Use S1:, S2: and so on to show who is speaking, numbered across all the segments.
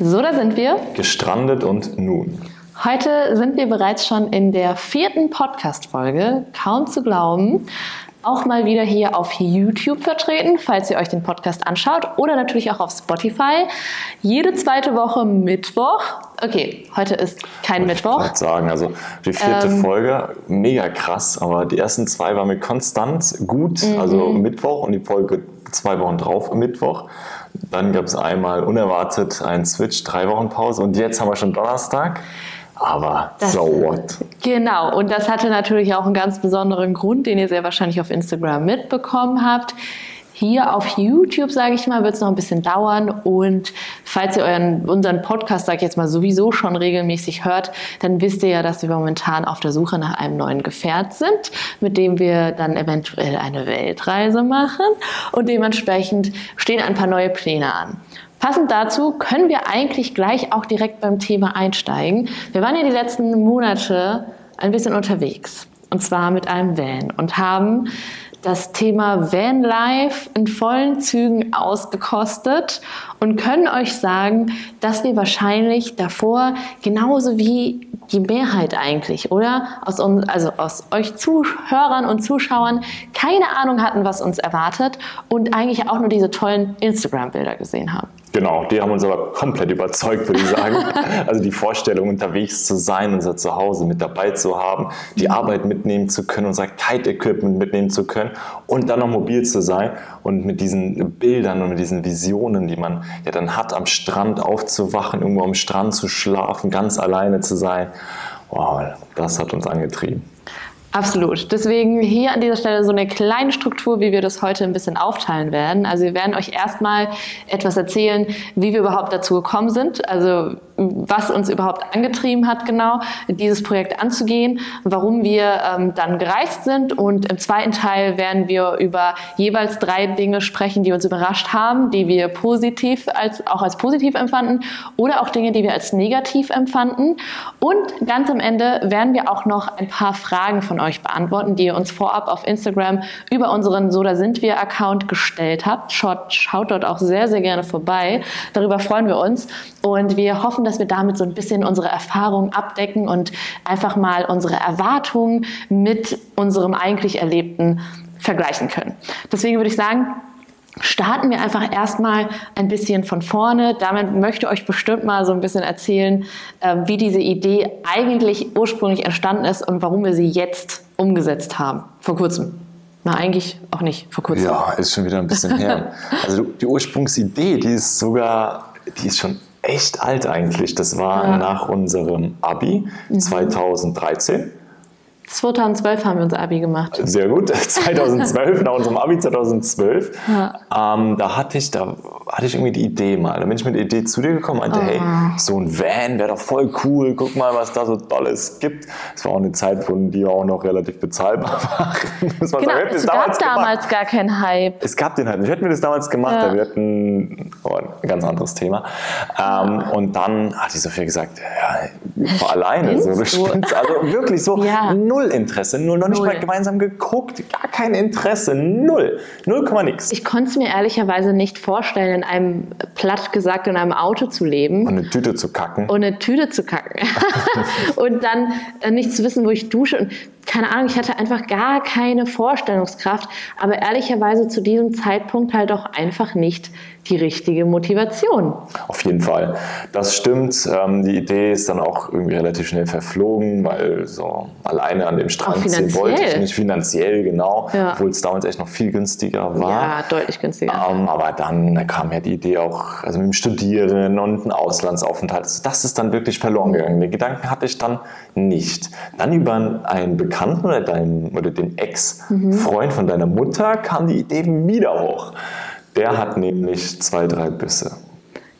S1: So, da sind wir.
S2: Gestrandet und nun.
S1: Heute sind wir bereits schon in der vierten Podcast-Folge. Kaum zu glauben. Auch mal wieder hier auf YouTube vertreten, falls ihr euch den Podcast anschaut. Oder natürlich auch auf Spotify. Jede zweite Woche Mittwoch. Okay, heute ist kein
S2: Wollte
S1: Mittwoch.
S2: Ich sagen, also die vierte
S1: Ähm.
S2: Folge, mega krass, aber die ersten zwei waren mir konstant gut,
S1: Mhm.
S2: also Mittwoch und die Folge zwei Wochen drauf Mittwoch. Dann gab es einmal unerwartet einen Switch, drei Wochen Pause und jetzt haben wir schon Donnerstag. Aber
S1: Das-
S2: so what?
S1: Genau, und das hatte natürlich auch einen ganz besonderen Grund, den ihr sehr wahrscheinlich auf Instagram mitbekommen habt. Hier auf YouTube, sage ich mal, wird es noch ein bisschen dauern. Und falls ihr euren, unseren Podcast, sage ich jetzt mal, sowieso schon regelmäßig hört, dann wisst ihr ja, dass wir momentan auf der Suche nach einem neuen Gefährt sind, mit dem wir dann eventuell eine Weltreise machen. Und dementsprechend stehen ein paar neue Pläne an. Passend dazu können wir eigentlich gleich auch direkt beim Thema einsteigen. Wir waren ja die letzten Monate ein bisschen unterwegs. Und zwar mit einem Van und haben das Thema Vanlife in vollen Zügen ausgekostet und können euch sagen, dass wir wahrscheinlich davor genauso wie die Mehrheit eigentlich, oder? Aus uns, also aus euch Zuhörern und Zuschauern keine Ahnung hatten, was uns erwartet und eigentlich auch nur diese tollen Instagram-Bilder gesehen haben.
S2: Genau, die haben uns aber komplett überzeugt, würde ich sagen. also die Vorstellung, unterwegs zu sein, unser Zuhause mit dabei zu haben, die Arbeit mitnehmen zu können, unser Kite-Equipment mitnehmen zu können und dann noch mobil zu sein und mit diesen Bildern und mit diesen Visionen, die man ja dann hat, am Strand aufzuwachen, irgendwo am Strand zu schlafen, ganz alleine zu sein. Wow, das hat uns angetrieben.
S1: Absolut. Deswegen hier an dieser Stelle so eine kleine Struktur, wie wir das heute ein bisschen aufteilen werden. Also wir werden euch erstmal etwas erzählen, wie wir überhaupt dazu gekommen sind, also was uns überhaupt angetrieben hat, genau dieses Projekt anzugehen, warum wir ähm, dann gereist sind und im zweiten Teil werden wir über jeweils drei Dinge sprechen, die uns überrascht haben, die wir positiv als auch als positiv empfanden oder auch Dinge, die wir als negativ empfanden. Und ganz am Ende werden wir auch noch ein paar Fragen von euch beantworten, die ihr uns vorab auf Instagram über unseren So da sind wir Account gestellt habt. Schaut, schaut dort auch sehr, sehr gerne vorbei. Darüber freuen wir uns und wir hoffen, dass wir damit so ein bisschen unsere Erfahrungen abdecken und einfach mal unsere Erwartungen mit unserem eigentlich Erlebten vergleichen können. Deswegen würde ich sagen, starten wir einfach erstmal ein bisschen von vorne. Damit möchte ich euch bestimmt mal so ein bisschen erzählen, äh, wie diese Idee eigentlich ursprünglich entstanden ist und warum wir sie jetzt umgesetzt haben. Vor kurzem. Na, eigentlich auch nicht vor kurzem.
S2: Ja, ist schon wieder ein bisschen her. Also die Ursprungsidee, die ist sogar, die ist schon echt alt eigentlich. Das war
S1: Ja. Mhm.
S2: nach unserem Abi 2013.
S1: 2012 haben wir unser Abi gemacht.
S2: Sehr gut. 2012, nach unserem Abi 2012. Ähm, da hatte ich, da hatte ich irgendwie die Idee mal. Da bin ich mit der Idee zu dir gekommen und meinte, hey,
S1: Ah.
S2: so ein Van wäre doch voll cool. Guck mal, was da so Tolles gibt. Es war auch eine Zeit, wo die auch noch relativ bezahlbar waren.
S1: Genau,
S2: hätten
S1: es
S2: das
S1: gab
S2: gemacht.
S1: damals gar keinen Hype.
S2: Es gab den halt nicht. Hätten wir das damals gemacht,
S1: Ja.
S2: wir hätten oh, ein ganz anderes Thema. Ähm, und dann hat die Sophia gesagt, ja, ich war alleine. So, du
S1: Spinnst.
S2: Also wirklich so
S1: Ja.
S2: Null Interesse, null, noch nicht
S1: Null.
S2: mal gemeinsam geguckt, gar kein Interesse, null, null Komma nix.
S1: Ich konnte es mir ehrlicherweise nicht vorstellen, in einem, platt gesagt, in einem Auto zu leben.
S2: Und eine Tüte zu kacken.
S1: und eine Tüte zu kacken und dann äh, nicht zu wissen, wo ich dusche und keine Ahnung, ich hatte einfach gar keine Vorstellungskraft, aber ehrlicherweise zu diesem Zeitpunkt halt auch einfach nicht die richtige Motivation.
S2: Auf jeden Fall. Das stimmt. Ähm, die Idee ist dann auch irgendwie relativ schnell verflogen, weil so alleine an dem Strand ziehen wollte ich nicht. Finanziell, genau.
S1: Ja.
S2: Obwohl es damals echt noch viel günstiger war.
S1: Ja, deutlich günstiger.
S2: Ähm, aber dann kam ja die Idee auch, also mit dem Studieren und ein Auslandsaufenthalt. Also das ist dann wirklich verloren gegangen. Den Gedanken hatte ich dann nicht. Dann über einen Bekannten oder, deinen, oder den Ex-Freund von deiner Mutter kam die Idee wieder hoch. Der hat nämlich zwei, drei Büsse.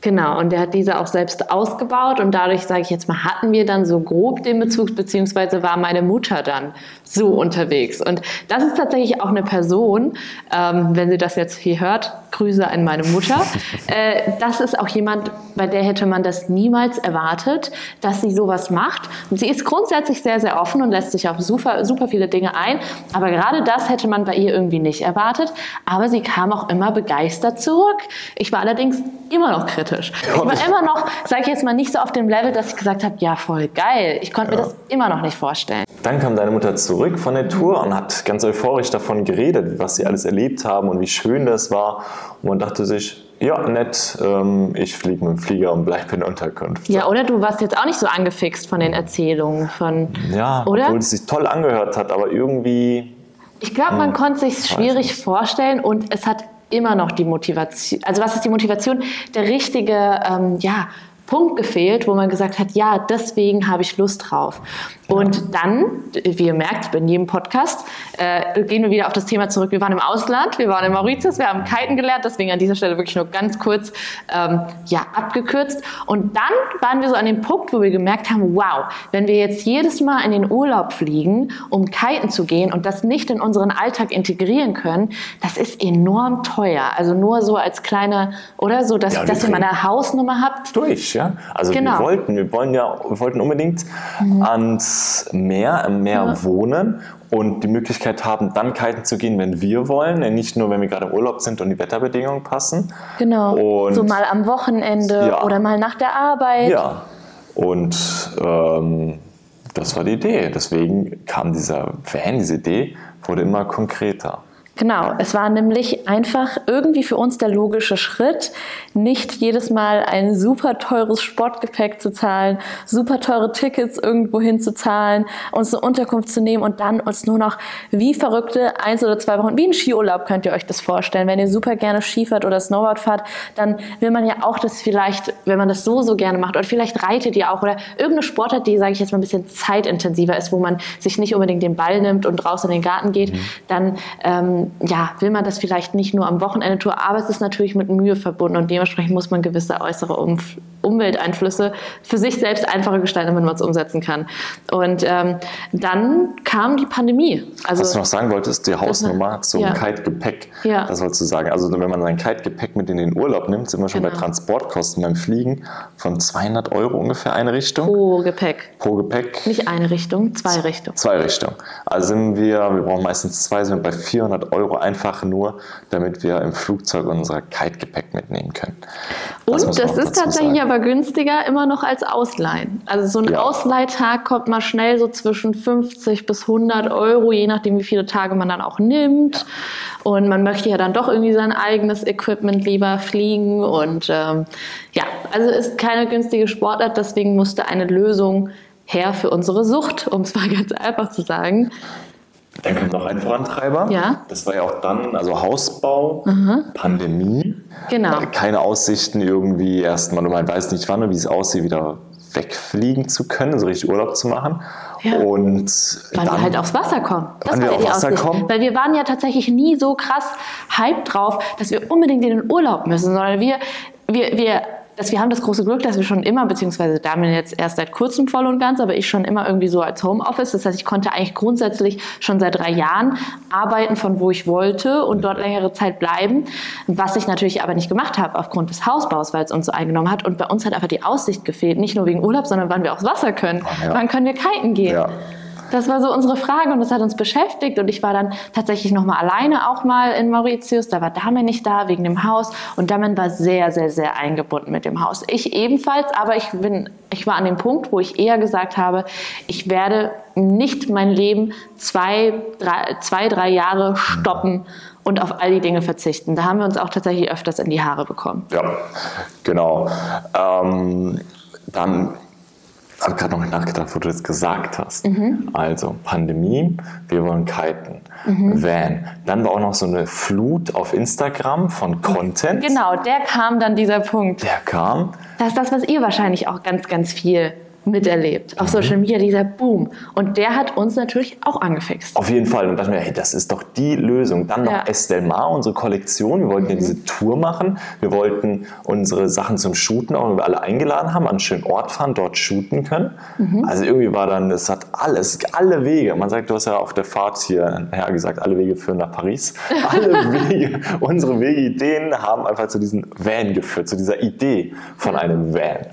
S1: Genau, und der hat diese auch selbst ausgebaut und dadurch, sage ich jetzt mal, hatten wir dann so grob den Bezug, beziehungsweise war meine Mutter dann so unterwegs. Und das ist tatsächlich auch eine Person, ähm, wenn sie das jetzt hier hört, Grüße an meine Mutter. äh, das ist auch jemand, bei der hätte man das niemals erwartet, dass sie sowas macht. Und sie ist grundsätzlich sehr, sehr offen und lässt sich auf super, super viele Dinge ein. Aber gerade das hätte man bei ihr irgendwie nicht erwartet. Aber sie kam auch immer begeistert zurück. Ich war allerdings immer noch kritisch. Ich war immer noch, sage ich jetzt mal, nicht so auf dem Level, dass ich gesagt habe, ja, voll geil. Ich konnte ja. mir das immer noch nicht vorstellen.
S2: Dann kam deine Mutter zurück von der Tour und hat ganz euphorisch davon geredet, was sie alles erlebt haben und wie schön das war. Und man dachte sich, ja, nett, ähm, ich fliege mit dem Flieger und bleibe in Unterkunft.
S1: Ja, oder du warst jetzt auch nicht so angefixt von den Erzählungen von.
S2: Ja, oder? obwohl es sich toll angehört hat, aber irgendwie.
S1: Ich glaube, man hm, konnte sich schwierig vorstellen und es hat immer noch die Motivation. Also was ist die Motivation? Der richtige, ähm, ja, Punkt gefehlt, wo man gesagt hat, ja, deswegen habe ich Lust drauf. Und dann, wie ihr merkt, bei jedem Podcast, äh, gehen wir wieder auf das Thema zurück. Wir waren im Ausland, wir waren in Mauritius, wir haben Kiten gelernt, deswegen an dieser Stelle wirklich nur ganz kurz ähm, ja, abgekürzt. Und dann waren wir so an dem Punkt, wo wir gemerkt haben, wow, wenn wir jetzt jedes Mal in den Urlaub fliegen, um Kiten zu gehen und das nicht in unseren Alltag integrieren können, das ist enorm teuer. Also nur so als kleine, oder so, dass, ja, dass ihr mal eine Hausnummer habt.
S2: Durch, ja. Also genau. wir wollten, wir wollen ja, wir wollten unbedingt mhm. ans Meer, im Meer ja. wohnen und die Möglichkeit haben, dann kiten zu gehen, wenn wir wollen, nicht nur, wenn wir gerade im Urlaub sind und die Wetterbedingungen passen.
S1: Genau. Und so mal am Wochenende ja. oder mal nach der Arbeit.
S2: Ja. Und ähm, das war die Idee. Deswegen kam dieser Van, diese Idee, wurde immer konkreter.
S1: Genau, es war nämlich einfach irgendwie für uns der logische Schritt, nicht jedes Mal ein super teures Sportgepäck zu zahlen, super teure Tickets irgendwo hin zu zahlen, uns eine Unterkunft zu nehmen und dann uns nur noch wie verrückte eins oder zwei Wochen, wie ein Skiurlaub könnt ihr euch das vorstellen. Wenn ihr super gerne Skifahrt oder Snowboard fahrt, dann will man ja auch das vielleicht, wenn man das so, so gerne macht oder vielleicht reitet ihr auch oder irgendeine Sportart, die, sage ich jetzt mal, ein bisschen zeitintensiver ist, wo man sich nicht unbedingt den Ball nimmt und raus in den Garten geht, mhm. dann ähm, ja, will man das vielleicht nicht nur am Wochenende tun, aber es ist natürlich mit Mühe verbunden und dementsprechend muss man gewisse äußere um Umwelteinflüsse für sich selbst einfacher gestalten, wenn man es umsetzen kann. Und ähm, dann kam die Pandemie.
S2: Also, Was du noch sagen wolltest, die Hausnummer zum ja. Kite-Gepäck, ja. das wolltest du sagen. Also wenn man sein Kite-Gepäck mit in den Urlaub nimmt, sind wir schon genau. bei Transportkosten beim Fliegen von 200 Euro ungefähr eine Richtung.
S1: Pro Gepäck.
S2: Pro Gepäck.
S1: Nicht eine Richtung, zwei Richtungen.
S2: Zwei Richtungen. Also sind wir, wir brauchen meistens zwei, sind wir bei 400 Euro einfach nur, damit wir im Flugzeug unser Kite-Gepäck mitnehmen können.
S1: Das Und das ist tatsächlich sagen. aber günstiger immer noch als Ausleihen. Also so ein ja. Ausleihtag kommt mal schnell so zwischen 50 bis 100 Euro, je nachdem, wie viele Tage man dann auch nimmt. Ja. Und man möchte ja dann doch irgendwie sein eigenes Equipment lieber fliegen. Und ähm, ja, also ist keine günstige Sportart, deswegen musste eine Lösung her für unsere Sucht, um es mal ganz einfach zu sagen.
S2: Dann kommt noch ein Vorantreiber. Ja. Das war ja auch dann, also Hausbau, mhm. Pandemie.
S1: Genau.
S2: Keine Aussichten irgendwie erstmal, man weiß nicht wann und wie es aussieht, wieder wegfliegen zu können, so richtig Urlaub zu machen. Ja. Und
S1: wann wir halt aufs Wasser kommen.
S2: Das war ja die Wasser
S1: Aussicht.
S2: Kommen.
S1: Weil wir waren ja tatsächlich nie so krass hype drauf, dass wir unbedingt in den Urlaub müssen, sondern wir, wir, wir dass wir haben das große Glück, dass wir schon immer, beziehungsweise Damien jetzt erst seit kurzem voll und ganz, aber ich schon immer irgendwie so als Homeoffice. Das heißt, ich konnte eigentlich grundsätzlich schon seit drei Jahren arbeiten, von wo ich wollte und dort längere Zeit bleiben. Was ich natürlich aber nicht gemacht habe aufgrund des Hausbaus, weil es uns so eingenommen hat. Und bei uns hat einfach die Aussicht gefehlt. Nicht nur wegen Urlaub, sondern wann wir aufs Wasser können. Ja. Wann können wir kiten gehen? Ja. Das war so unsere Frage und das hat uns beschäftigt. Und ich war dann tatsächlich nochmal alleine auch mal in Mauritius. Da war Damen nicht da wegen dem Haus. Und Damen war sehr, sehr, sehr eingebunden mit dem Haus. Ich ebenfalls, aber ich, bin, ich war an dem Punkt, wo ich eher gesagt habe, ich werde nicht mein Leben zwei, drei, zwei, drei Jahre stoppen und auf all die Dinge verzichten. Da haben wir uns auch tatsächlich öfters in die Haare bekommen.
S2: Ja, genau. Ähm, dann habe gerade noch nachgedacht, wo du das gesagt hast. Mhm. Also Pandemie, wir wollen kiten, mhm. Van. Dann war auch noch so eine Flut auf Instagram von Content.
S1: Genau, der kam dann dieser Punkt.
S2: Der kam.
S1: Das ist das, was ihr wahrscheinlich auch ganz, ganz viel miterlebt. Auf Social Media dieser Boom. Und der hat uns natürlich auch angefixt.
S2: Auf jeden Fall. Und dachte mir, hey, das ist doch die Lösung. Dann noch
S1: Ja.
S2: Estelle Mar, unsere Kollektion. Wir wollten ja diese Tour machen. Wir wollten unsere Sachen zum Shooten, auch wenn wir alle eingeladen haben, an einen schönen Ort fahren, dort shooten können. Also irgendwie war dann, es hat alles, alle Wege. Man sagt, du hast ja auf der Fahrt hierher gesagt, alle Wege führen nach Paris. Alle Wege, unsere Wegeideen haben einfach zu diesem Van geführt, zu dieser Idee von einem Van.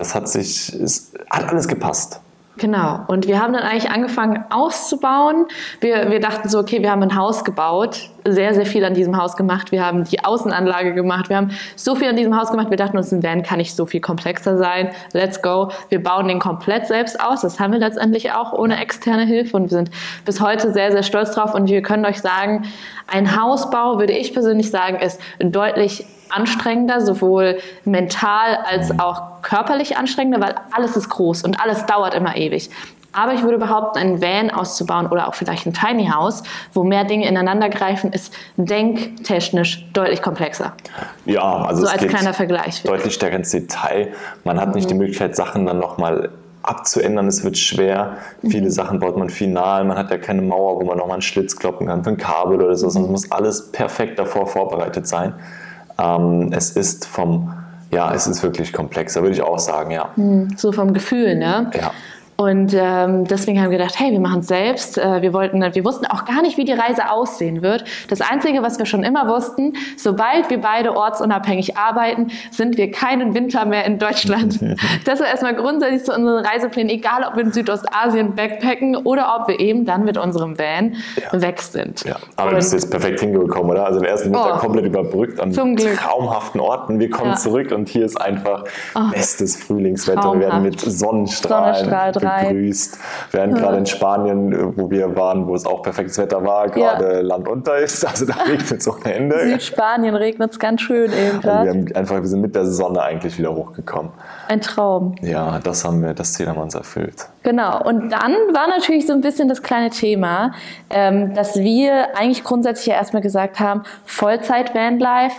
S2: Das hat sich, es hat alles gepasst.
S1: Genau. Und wir haben dann eigentlich angefangen auszubauen. Wir, wir dachten so, okay, wir haben ein Haus gebaut, sehr, sehr viel an diesem Haus gemacht. Wir haben die Außenanlage gemacht. Wir haben so viel an diesem Haus gemacht. Wir dachten uns, ein Van kann nicht so viel komplexer sein. Let's go. Wir bauen den komplett selbst aus. Das haben wir letztendlich auch ohne externe Hilfe. Und wir sind bis heute sehr, sehr stolz drauf. Und wir können euch sagen, ein Hausbau, würde ich persönlich sagen, ist deutlich anstrengender, sowohl mental als auch körperlich anstrengender, weil alles ist groß und alles dauert immer ewig. Aber ich würde behaupten, ein Van auszubauen oder auch vielleicht ein Tiny House, wo mehr Dinge ineinander greifen, ist denktechnisch deutlich komplexer.
S2: Ja, also
S1: So
S2: es
S1: als
S2: geht
S1: kleiner Vergleich.
S2: deutlich stärker ins Detail. Man hat nicht die Möglichkeit, Sachen dann nochmal abzuändern. Es wird schwer. Viele Sachen baut man final. Man hat ja keine Mauer, wo man nochmal einen Schlitz kloppen kann für ein Kabel oder so. Es muss alles perfekt davor vorbereitet sein. Ähm, es ist vom, ja, es ist wirklich komplexer, würde ich auch sagen, ja.
S1: So vom Gefühl, ne?
S2: Ja.
S1: Und ähm, deswegen haben wir gedacht, hey, wir machen es selbst. Äh, wir, wollten, wir wussten auch gar nicht, wie die Reise aussehen wird. Das Einzige, was wir schon immer wussten, sobald wir beide ortsunabhängig arbeiten, sind wir keinen Winter mehr in Deutschland. das war erstmal grundsätzlich zu unseren Reiseplänen, egal ob wir in Südostasien backpacken oder ob wir eben dann mit unserem Van weg sind.
S2: Ja, aber
S1: Und-
S2: du bist jetzt perfekt hingekommen, oder? Also den ersten Winter
S1: Oh.
S2: komplett überbrückt an traumhaften Orten. Wir
S1: Ja.
S2: Frühlingswetter. Wir. Wir werden gerade in Spanien, äh, wo wir waren, wo es auch perfektes Wetter war, gerade Land unter ist. Also da regnet es ohne Ende.
S1: Südspanien regnet es ganz schön eben
S2: Also wir, haben einfach, wir sind mit der Sonne eigentlich wieder hochgekommen.
S1: Ein Traum.
S2: Ja, das haben wir, das Ziel haben wir uns erfüllt.
S1: Genau, und dann war natürlich so ein bisschen das kleine Thema, ähm, dass wir eigentlich grundsätzlich ja erstmal gesagt haben, Vollzeit-Vanlife,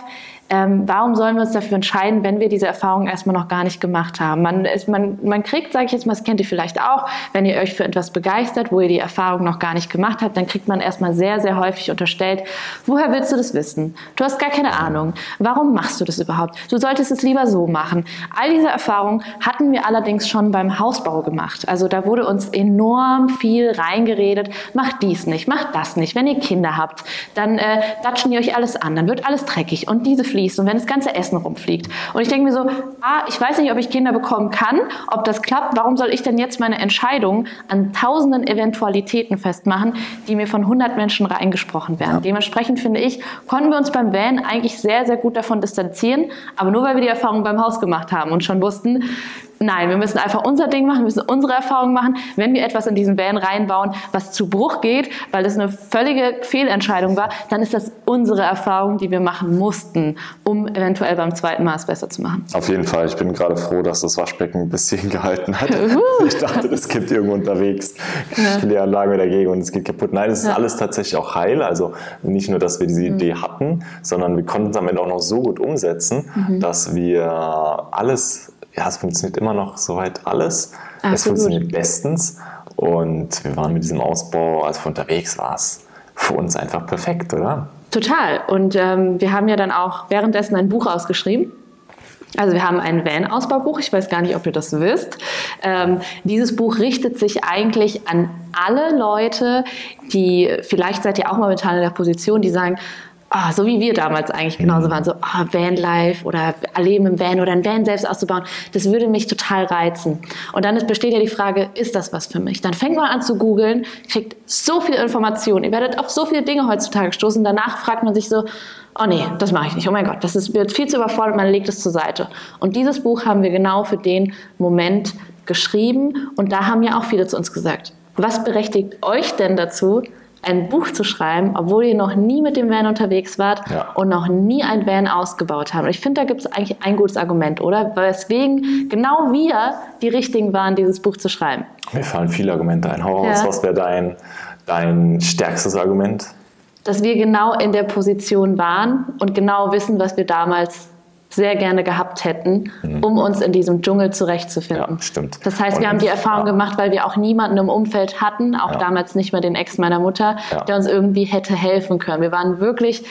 S1: ähm, warum sollen wir uns dafür entscheiden, wenn wir diese Erfahrung erstmal noch gar nicht gemacht haben? Man, ist, man, man kriegt, sage ich jetzt mal, das kennt ihr vielleicht auch, wenn ihr euch für etwas begeistert, wo ihr die Erfahrung noch gar nicht gemacht habt, dann kriegt man erstmal sehr, sehr häufig unterstellt, woher willst du das wissen? Du hast gar keine Ahnung. Warum machst du das überhaupt? Du solltest es lieber so machen. All diese Erfahrungen hatten wir allerdings schon beim Hausbau gemacht. Also da wurde uns enorm viel reingeredet, macht dies nicht, macht das nicht. Wenn ihr Kinder habt, dann äh, datschen die euch alles an, dann wird alles dreckig und diese fließt und wenn das ganze Essen rumfliegt. Und ich denke mir so, ah, ich weiß nicht, ob ich Kinder bekommen kann, ob das klappt, warum soll ich denn jetzt meine Entscheidung an tausenden Eventualitäten festmachen, die mir von 100 Menschen reingesprochen werden. Dementsprechend finde ich, konnten wir uns beim Van eigentlich sehr, sehr gut davon distanzieren, aber nur weil wir die Erfahrung beim Haus gemacht haben und schon wussten, Nein, wir müssen einfach unser Ding machen, wir müssen unsere Erfahrung machen. Wenn wir etwas in diesen Van reinbauen, was zu Bruch geht, weil das eine völlige Fehlentscheidung war, dann ist das unsere Erfahrung, die wir machen mussten, um eventuell beim zweiten Mal es besser zu machen.
S2: Auf jeden Fall. Ich bin gerade froh, dass das Waschbecken ein bisschen gehalten hat. Ich dachte, das kippt irgendwo unterwegs. Die Anlage dagegen und es geht kaputt. Nein, es ist
S1: Ja.
S2: alles tatsächlich auch heil. Also nicht nur, dass wir diese
S1: Mhm.
S2: Idee hatten, sondern wir konnten es am Ende auch noch so gut umsetzen,
S1: Mhm.
S2: dass wir alles, ja, es funktioniert immer noch soweit alles. Es
S1: Absolut.
S2: funktioniert bestens. Und wir waren mit diesem Ausbau, als wir unterwegs war es für uns einfach perfekt, oder?
S1: Total. Und ähm, wir haben ja dann auch währenddessen ein Buch ausgeschrieben. Also wir haben ein Van-Ausbaubuch, ich weiß gar nicht, ob ihr das wisst. Ähm, dieses Buch richtet sich eigentlich an alle Leute, die, vielleicht seid ihr auch momentan in der Position, die sagen, ah, so wie wir damals eigentlich genauso waren, so ah, Vanlife oder Leben im Van oder ein Van selbst auszubauen, das würde mich total reizen. Und dann besteht ja die Frage, ist das was für mich? Dann fängt man an zu googeln, kriegt so viel Information, ihr werdet auf so viele Dinge heutzutage stoßen, danach fragt man sich so, oh nee, das mache ich nicht, oh mein Gott, das ist, wird viel zu überfordert, man legt es zur Seite. Und dieses Buch haben wir genau für den Moment geschrieben und da haben ja auch viele zu uns gesagt, was berechtigt euch denn dazu, ein Buch zu schreiben, obwohl ihr noch nie mit dem Van unterwegs wart
S2: Ja.
S1: und noch nie ein Van ausgebaut habt. Und ich finde, da gibt es eigentlich ein gutes Argument, oder? Weswegen genau wir die Richtigen waren, dieses Buch zu schreiben.
S2: Mir fallen viele Argumente ein. Hau
S1: Ja.
S2: was wäre dein, dein stärkstes Argument?
S1: Dass wir genau in der Position waren und genau wissen, was wir damals sehr gerne gehabt hätten, um uns in diesem Dschungel zurechtzufinden.
S2: Ja, stimmt.
S1: Das heißt, wir
S2: Und-
S1: haben die Erfahrung
S2: ja.
S1: gemacht, weil wir auch niemanden im Umfeld hatten, auch
S2: Ja.
S1: damals nicht mehr den Ex meiner Mutter, der uns irgendwie hätte helfen können. Wir waren wirklich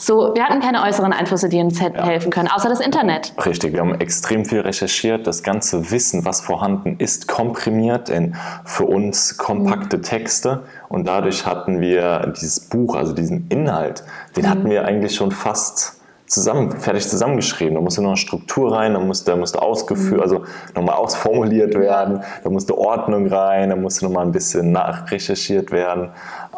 S1: so, wir hatten keine äußeren Einflüsse, die uns hätten helfen können, außer das Internet.
S2: Richtig, wir haben extrem viel recherchiert, das ganze Wissen, was vorhanden ist, komprimiert in für uns kompakte Texte und dadurch hatten wir dieses Buch, also diesen Inhalt, den hatten wir eigentlich schon fast zusammen, fertig zusammengeschrieben. Da musste noch eine Struktur rein, da musste, musste ausgeführt, also nochmal ausformuliert werden, da musste Ordnung rein, da musste nochmal ein bisschen nachrecherchiert werden.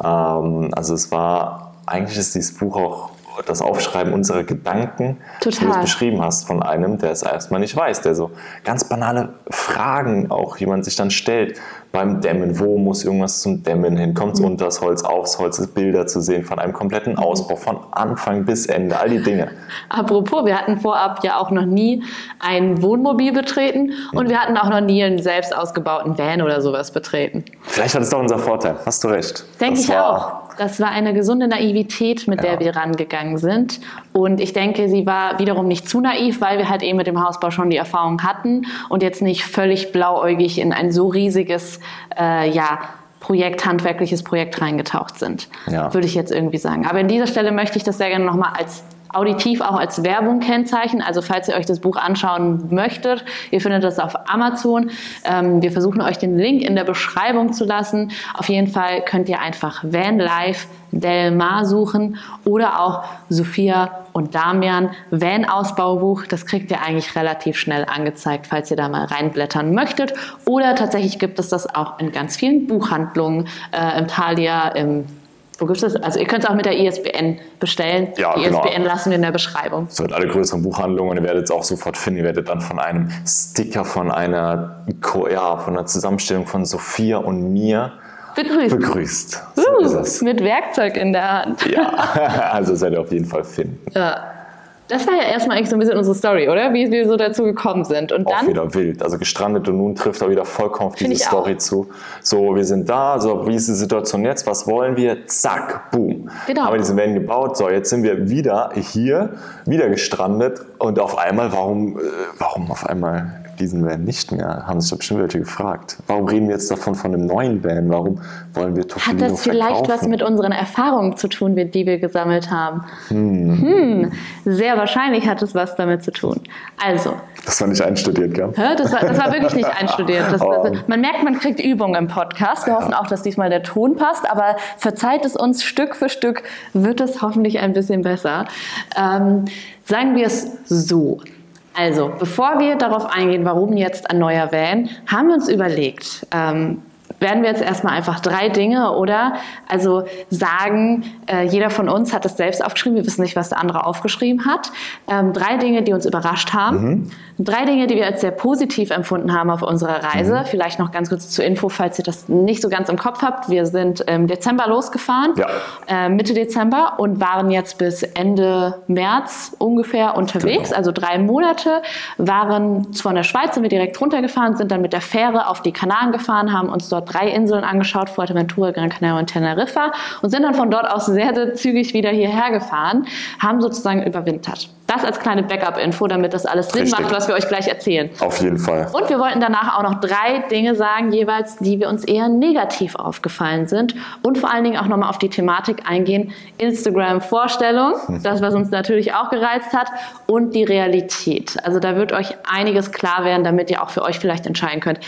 S2: Ähm, also es war, eigentlich ist dieses Buch auch das Aufschreiben unserer Gedanken, wie du es
S1: Total.
S2: beschrieben hast, von einem, der es erstmal nicht weiß, der so ganz banale Fragen auch jemand sich dann stellt beim Dämmen. Wo muss irgendwas zum Dämmen hin? Kommt es unter das Holz, aufs Holz, Bilder zu sehen von einem kompletten Ausbau, von Anfang bis Ende, all die Dinge.
S1: Apropos, wir hatten vorab ja auch noch nie ein Wohnmobil betreten und wir hatten auch noch nie einen selbst ausgebauten Van oder sowas betreten.
S2: Vielleicht war das doch unser Vorteil, hast du recht.
S1: Denke ich auch. Das war eine gesunde Naivität, mit der
S2: Ja.
S1: wir rangegangen sind. Und ich denke, sie war wiederum nicht zu naiv, weil wir halt eben mit dem Hausbau schon die Erfahrung hatten und jetzt nicht völlig blauäugig in ein so riesiges, äh, ja, Projekt, handwerkliches Projekt reingetaucht sind.
S2: Ja.
S1: Würde ich jetzt irgendwie sagen. Aber an dieser Stelle möchte ich das sehr gerne nochmal als auditiv auch als Werbung kennzeichnen. Also falls ihr euch das Buch anschauen möchtet, ihr findet das auf Amazon. Ähm, wir versuchen euch den Link in der Beschreibung zu lassen. Auf jeden Fall könnt ihr einfach Van Life Del Mar suchen oder auch Sophia und Damian Van Ausbaubuch. Das kriegt ihr eigentlich relativ schnell angezeigt, falls ihr da mal reinblättern möchtet. Oder tatsächlich gibt es das auch in ganz vielen Buchhandlungen, äh, im Thalia, im wo gibt es das? Also ihr könnt es auch mit der ISBN bestellen.
S2: Ja,
S1: die
S2: genau.
S1: ISBN lassen wir in der Beschreibung.
S2: So alle größeren Buchhandlungen, ihr werdet es auch sofort finden. Ihr werdet dann von einem Sticker, von einer, ja, von einer Zusammenstellung von Sophia und mir
S1: Begrüßt.
S2: begrüßt. So es.
S1: Mit Werkzeug in der Hand.
S2: Ja, also das werdet ihr auf jeden Fall finden.
S1: Ja. Das war ja erstmal eigentlich so ein bisschen unsere Story, oder? Wie wir so dazu gekommen sind. Und
S2: Auch
S1: dann
S2: wieder wild. Also gestrandet und nun trifft er wieder vollkommen auf diese Story
S1: auch.
S2: zu. So, wir sind da, so, wie ist die Situation jetzt? Was wollen wir? Zack, boom.
S1: Genau.
S2: Wir diesen Van gebaut. So, jetzt sind wir wieder hier, wieder gestrandet und auf einmal, warum, äh, warum auf einmal diesen Van nicht mehr? Haben sich da bestimmt welche gefragt. Warum reden wir jetzt davon von einem neuen Van? Warum wollen wir
S1: hat
S2: Topolino
S1: das vielleicht was
S2: verkaufen?
S1: mit unseren Erfahrungen zu tun, die wir gesammelt haben? Hm. Sehr wahrscheinlich hat es was damit zu tun. Also,
S2: Das war nicht einstudiert, gell?
S1: Hä? Das war, das war wirklich nicht einstudiert. Das,
S2: Oh.
S1: das, man merkt, man kriegt Übung im Podcast. Wir hoffen auch, dass diesmal der Ton passt, aber verzeiht es uns, Stück für Stück wird es hoffentlich ein bisschen besser. Ähm, sagen wir es so. Also, bevor wir darauf eingehen, warum jetzt ein neuer Van, haben wir uns überlegt, ähm, werden wir jetzt erstmal einfach drei Dinge oder also sagen, äh, jeder von uns hat es selbst aufgeschrieben, wir wissen nicht, was der andere aufgeschrieben hat. Ähm, drei Dinge, die uns überrascht haben. Drei Dinge, die wir als sehr positiv empfunden haben auf unserer Reise. Vielleicht noch ganz kurz zur Info, falls ihr das nicht so ganz im Kopf habt. Wir sind im Dezember losgefahren,
S2: Ja.
S1: äh, Mitte Dezember und waren jetzt bis Ende März ungefähr unterwegs,
S2: Genau.
S1: also drei Monate, waren von der Schweiz sind wir direkt runtergefahren, sind dann mit der Fähre auf die Kanaren gefahren, haben uns dort drei Inseln angeschaut, Fuerteventura, Gran Canaria und Teneriffa und sind dann von dort aus sehr, sehr zügig wieder hierher gefahren, haben sozusagen überwintert. Das als kleine Backup-Info, damit das alles Sinn
S2: Richtig.
S1: macht, was wir euch gleich erzählen.
S2: Auf jeden Fall.
S1: Und wir wollten danach auch noch drei Dinge sagen, jeweils, die wir uns eher negativ aufgefallen sind. Und vor allen Dingen auch nochmal auf die Thematik eingehen. Instagram-Vorstellung, das, was uns natürlich auch gereizt hat. Und die Realität. Also da wird euch einiges klar werden, damit ihr auch für euch vielleicht entscheiden könnt.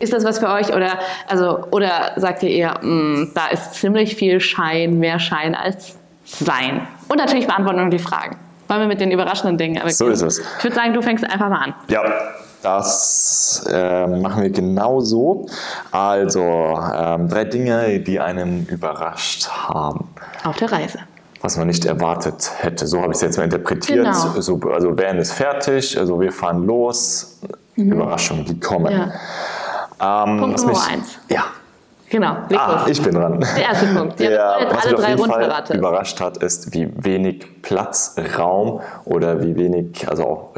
S1: Ist das was für euch oder, also, oder sagt ihr eher, "Mm, da ist ziemlich viel Schein, mehr Schein als Sein? Und natürlich beantworten wir die Fragen. Wollen wir mit den überraschenden Dingen
S2: So ist es.
S1: Ich würde sagen, du fängst einfach mal an.
S2: Ja, das äh, machen wir genau so. Also, ähm, drei Dinge, die einen überrascht haben.
S1: Auf der Reise.
S2: Was man nicht erwartet hätte. So habe ich es jetzt mal interpretiert.
S1: Genau.
S2: So, also, Van ist fertig, also wir fahren los. Überraschung, die kommen.
S1: Mhm. Ja.
S2: Ähm,
S1: Punkt Nummer eins.
S2: Ja.
S1: Genau,
S2: Ah, ich bin dran.
S1: Der erste Punkt. Ja, jetzt
S2: was
S1: alle
S2: mich auf
S1: drei
S2: jeden Fall überrascht hat, ist, wie wenig Platz, Raum oder wie wenig, also auch,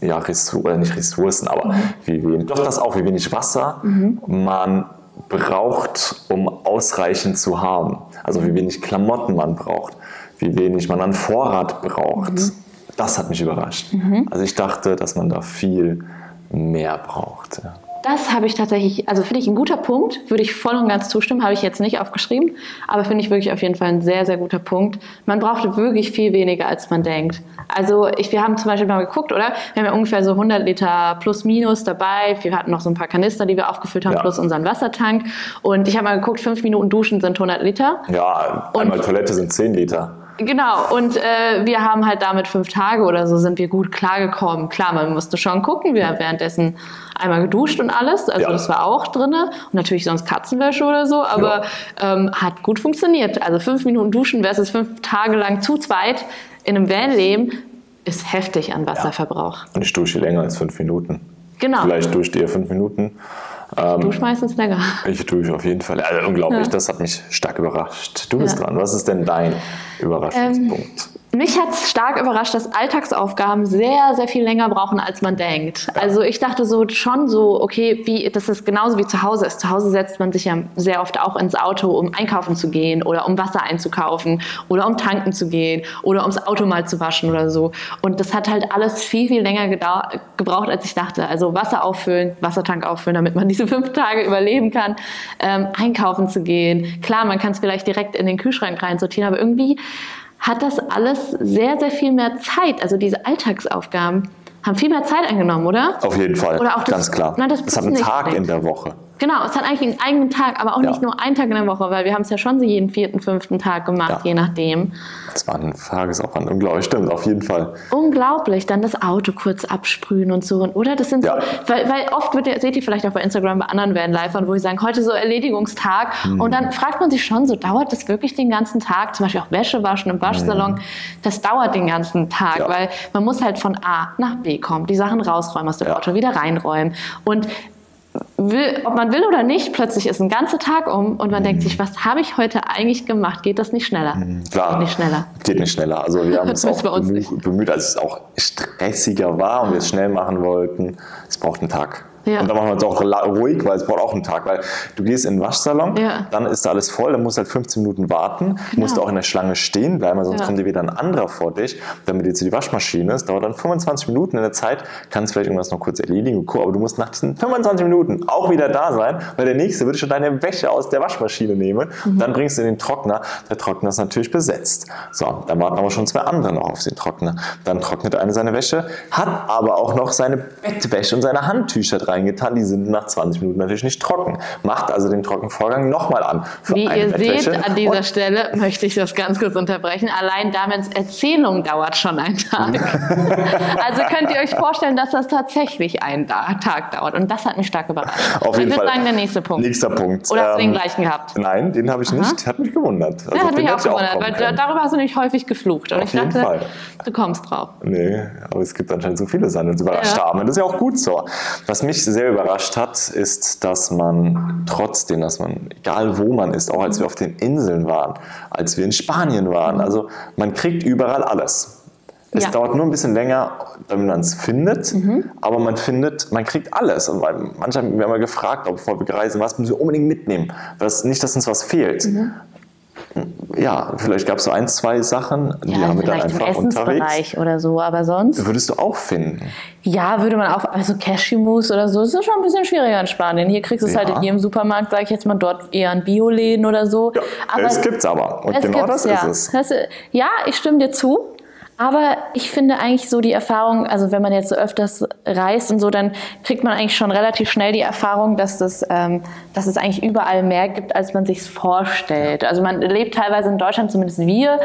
S2: ja, Ressourcen, nicht Ressourcen, aber
S1: Mhm.
S2: wie wenig, doch das auch, wie wenig Wasser man braucht, um ausreichend zu haben. Also wie wenig Klamotten man braucht, wie wenig man an Vorrat braucht.
S1: Mhm.
S2: Das hat mich überrascht.
S1: Mhm.
S2: Also ich dachte, dass man da viel mehr braucht. Ja.
S1: Das habe ich tatsächlich, also finde ich ein guter Punkt, würde ich voll und ganz zustimmen, habe ich jetzt nicht aufgeschrieben, aber finde ich wirklich auf jeden Fall ein sehr, sehr guter Punkt. Man braucht wirklich viel weniger, als man denkt. Also ich, wir haben zum Beispiel mal geguckt, oder? Wir haben ja ungefähr so 100 Liter plus minus dabei. Wir hatten noch so ein paar Kanister, die wir aufgefüllt haben,
S2: Ja.
S1: plus unseren Wassertank. Und ich habe mal geguckt, fünf Minuten Duschen sind 100 Liter.
S2: Ja, einmal Toilette sind 10 Liter.
S1: Genau, und äh, wir haben halt damit fünf Tage oder so sind wir gut klargekommen. Klar, man musste schon gucken. Wir haben währenddessen einmal geduscht und alles. Also
S2: Ja.
S1: das war auch drinne. Und natürlich sonst Katzenwäsche oder so, aber ähm, hat gut funktioniert. Also fünf Minuten duschen versus fünf Tage lang zu zweit in einem Van leben, ist heftig an Wasserverbrauch.
S2: Und ich dusche länger als 5 Minuten.
S1: Genau.
S2: Vielleicht duscht ihr 5 Minuten.
S1: Du meistens länger.
S2: Ich dusche auf jeden Fall. Also unglaublich,
S1: Ja.
S2: das hat mich stark überrascht. Du bist
S1: Ja.
S2: dran. Was ist denn dein Überraschungspunkt?
S1: Ähm, Mich hat es stark überrascht, dass Alltagsaufgaben sehr, sehr viel länger brauchen, als man denkt. Also ich dachte so schon so, okay, wie, das ist genauso wie zu Hause ist. Zu Hause setzt man sich ja sehr oft auch ins Auto, um einkaufen zu gehen oder um Wasser einzukaufen oder um tanken zu gehen oder ums Auto mal zu waschen oder so. Und das hat halt alles viel, viel länger gebraucht, als ich dachte. Also Wasser auffüllen, Wassertank auffüllen, damit man diese fünf Tage überleben kann. Ähm, einkaufen zu gehen. Klar, man kann es vielleicht direkt in den Kühlschrank reinsortieren, aber irgendwie hat das alles sehr, sehr viel mehr Zeit. Also diese Alltagsaufgaben haben viel mehr Zeit eingenommen, oder?
S2: Auf jeden Fall,
S1: Oder auch das-
S2: ganz klar.
S1: Nein, das
S2: es hat einen Tag in der Woche.
S1: Genau, es hat eigentlich einen eigenen Tag, aber auch
S2: Ja.
S1: nicht nur einen Tag in der Woche, weil wir haben es ja schon so jeden vierten, fünften Tag gemacht,
S2: Ja.
S1: je nachdem.
S2: Das war ein Tagesaufwand. Unglaublich, stimmt, auf jeden Fall.
S1: Unglaublich, dann das Auto kurz absprühen und so. Oder das sind
S2: Ja.
S1: so, weil, weil oft wird, ihr- seht ihr vielleicht auch bei Instagram bei anderen Vanlifern, wo die sagen, heute so Erledigungstag.
S2: Hm.
S1: Und dann fragt man sich schon, so dauert das wirklich den ganzen Tag? Zum Beispiel auch Wäsche waschen im Waschsalon. Das dauert den ganzen Tag,
S2: Hm.
S1: Weil man muss halt von A nach B kommen, die Sachen rausräumen aus dem. Auto, wieder reinräumen. Und will, ob man will oder nicht, plötzlich ist ein ganzer Tag um und man denkt sich, was habe ich heute eigentlich gemacht? Geht das nicht schneller?
S2: Hm. Klar.
S1: Geht nicht schneller.
S2: Geht nicht schneller. Also wir haben uns auch bemüht, bemüht, als es auch stressiger war und wir es schnell machen wollten. Es braucht einen Tag.
S1: Ja.
S2: Und dann machen wir es auch ruhig, weil es braucht auch einen Tag. Weil du gehst in den Waschsalon,
S1: Ja.
S2: dann ist da alles voll, dann musst du halt 15 Minuten warten, musst auch in der Schlange stehen bleiben, weil sonst
S1: Ja.
S2: kommt dir wieder ein anderer vor dich, damit jetzt die Waschmaschine ist. Dauert dann 25 Minuten in der Zeit, kannst vielleicht irgendwas noch kurz erledigen, aber du musst nach diesen 25 Minuten auch wieder da sein, weil der nächste würde schon deine Wäsche aus der Waschmaschine nehmen,
S1: Mhm.
S2: dann bringst du in den Trockner, der Trockner ist natürlich besetzt. So, dann warten aber schon zwei andere noch auf den Trockner. Dann trocknet eine seine Wäsche, hat aber auch noch seine Bettwäsche und seine Handtücher reingetan, die sind nach 20 Minuten natürlich nicht trocken. Macht also den Trockenvorgang nochmal an.
S1: Wie ihr seht, an dieser
S2: und
S1: Stelle möchte ich das ganz kurz unterbrechen. Allein Damians Erzählung dauert schon einen Tag. also könnt ihr euch vorstellen, dass das tatsächlich einen Tag dauert. Und das hat mich stark überrascht.
S2: Auf jeden
S1: ich würde
S2: Fall.
S1: sagen, der nächste Punkt.
S2: Nächster Punkt.
S1: Oder hast du den
S2: Ähm,
S1: gleichen gehabt?
S2: Nein, den habe ich nicht. Hat mich gewundert. Also
S1: Ja, hat mich auch gewundert,
S2: kommen
S1: weil
S2: können.
S1: darüber hast du nämlich häufig geflucht. Und
S2: Auf
S1: ich
S2: jeden
S1: dachte,
S2: Fall.
S1: du kommst drauf.
S2: Nee, aber es gibt anscheinend so viele Sachen, die überrascht
S1: Ja.
S2: haben. Und das ist ja auch gut so. Was mich sehr überrascht hat, ist, dass man trotzdem, dass man, egal wo man ist, auch als wir auf den Inseln waren, als wir in Spanien waren, also man kriegt überall alles. Es
S1: Ja.
S2: dauert nur ein bisschen länger, damit man es findet,
S1: Mhm.
S2: aber man findet, man kriegt alles. Und manche haben wir mal gefragt, ob bevor wir reisen, was müssen wir unbedingt mitnehmen? Was, nicht, dass uns was fehlt.
S1: Mhm.
S2: Ja, vielleicht gab es so ein, zwei Sachen, die
S1: Ja,
S2: haben wir dann
S1: vielleicht im
S2: einfach unterwegs.
S1: Oder so, aber sonst.
S2: Würdest du auch finden?
S1: Ja, würde man auch, also Cashewmousse oder so, ist ja schon ein bisschen schwieriger in Spanien. Hier kriegst du es
S2: Ja.
S1: halt in jedem Supermarkt, sage ich jetzt mal, dort eher an Bioläden oder so.
S2: Ja, es gibt's aber. Und genau das
S1: ja.
S2: ist es.
S1: Das, ja, ich stimme dir zu. Aber ich finde eigentlich so die Erfahrung, also wenn man jetzt so öfters reist und so, dann kriegt man eigentlich schon relativ schnell die Erfahrung, dass, das, ähm, dass es eigentlich überall mehr gibt, als man sich vorstellt. Also man lebt teilweise in Deutschland, zumindest wir,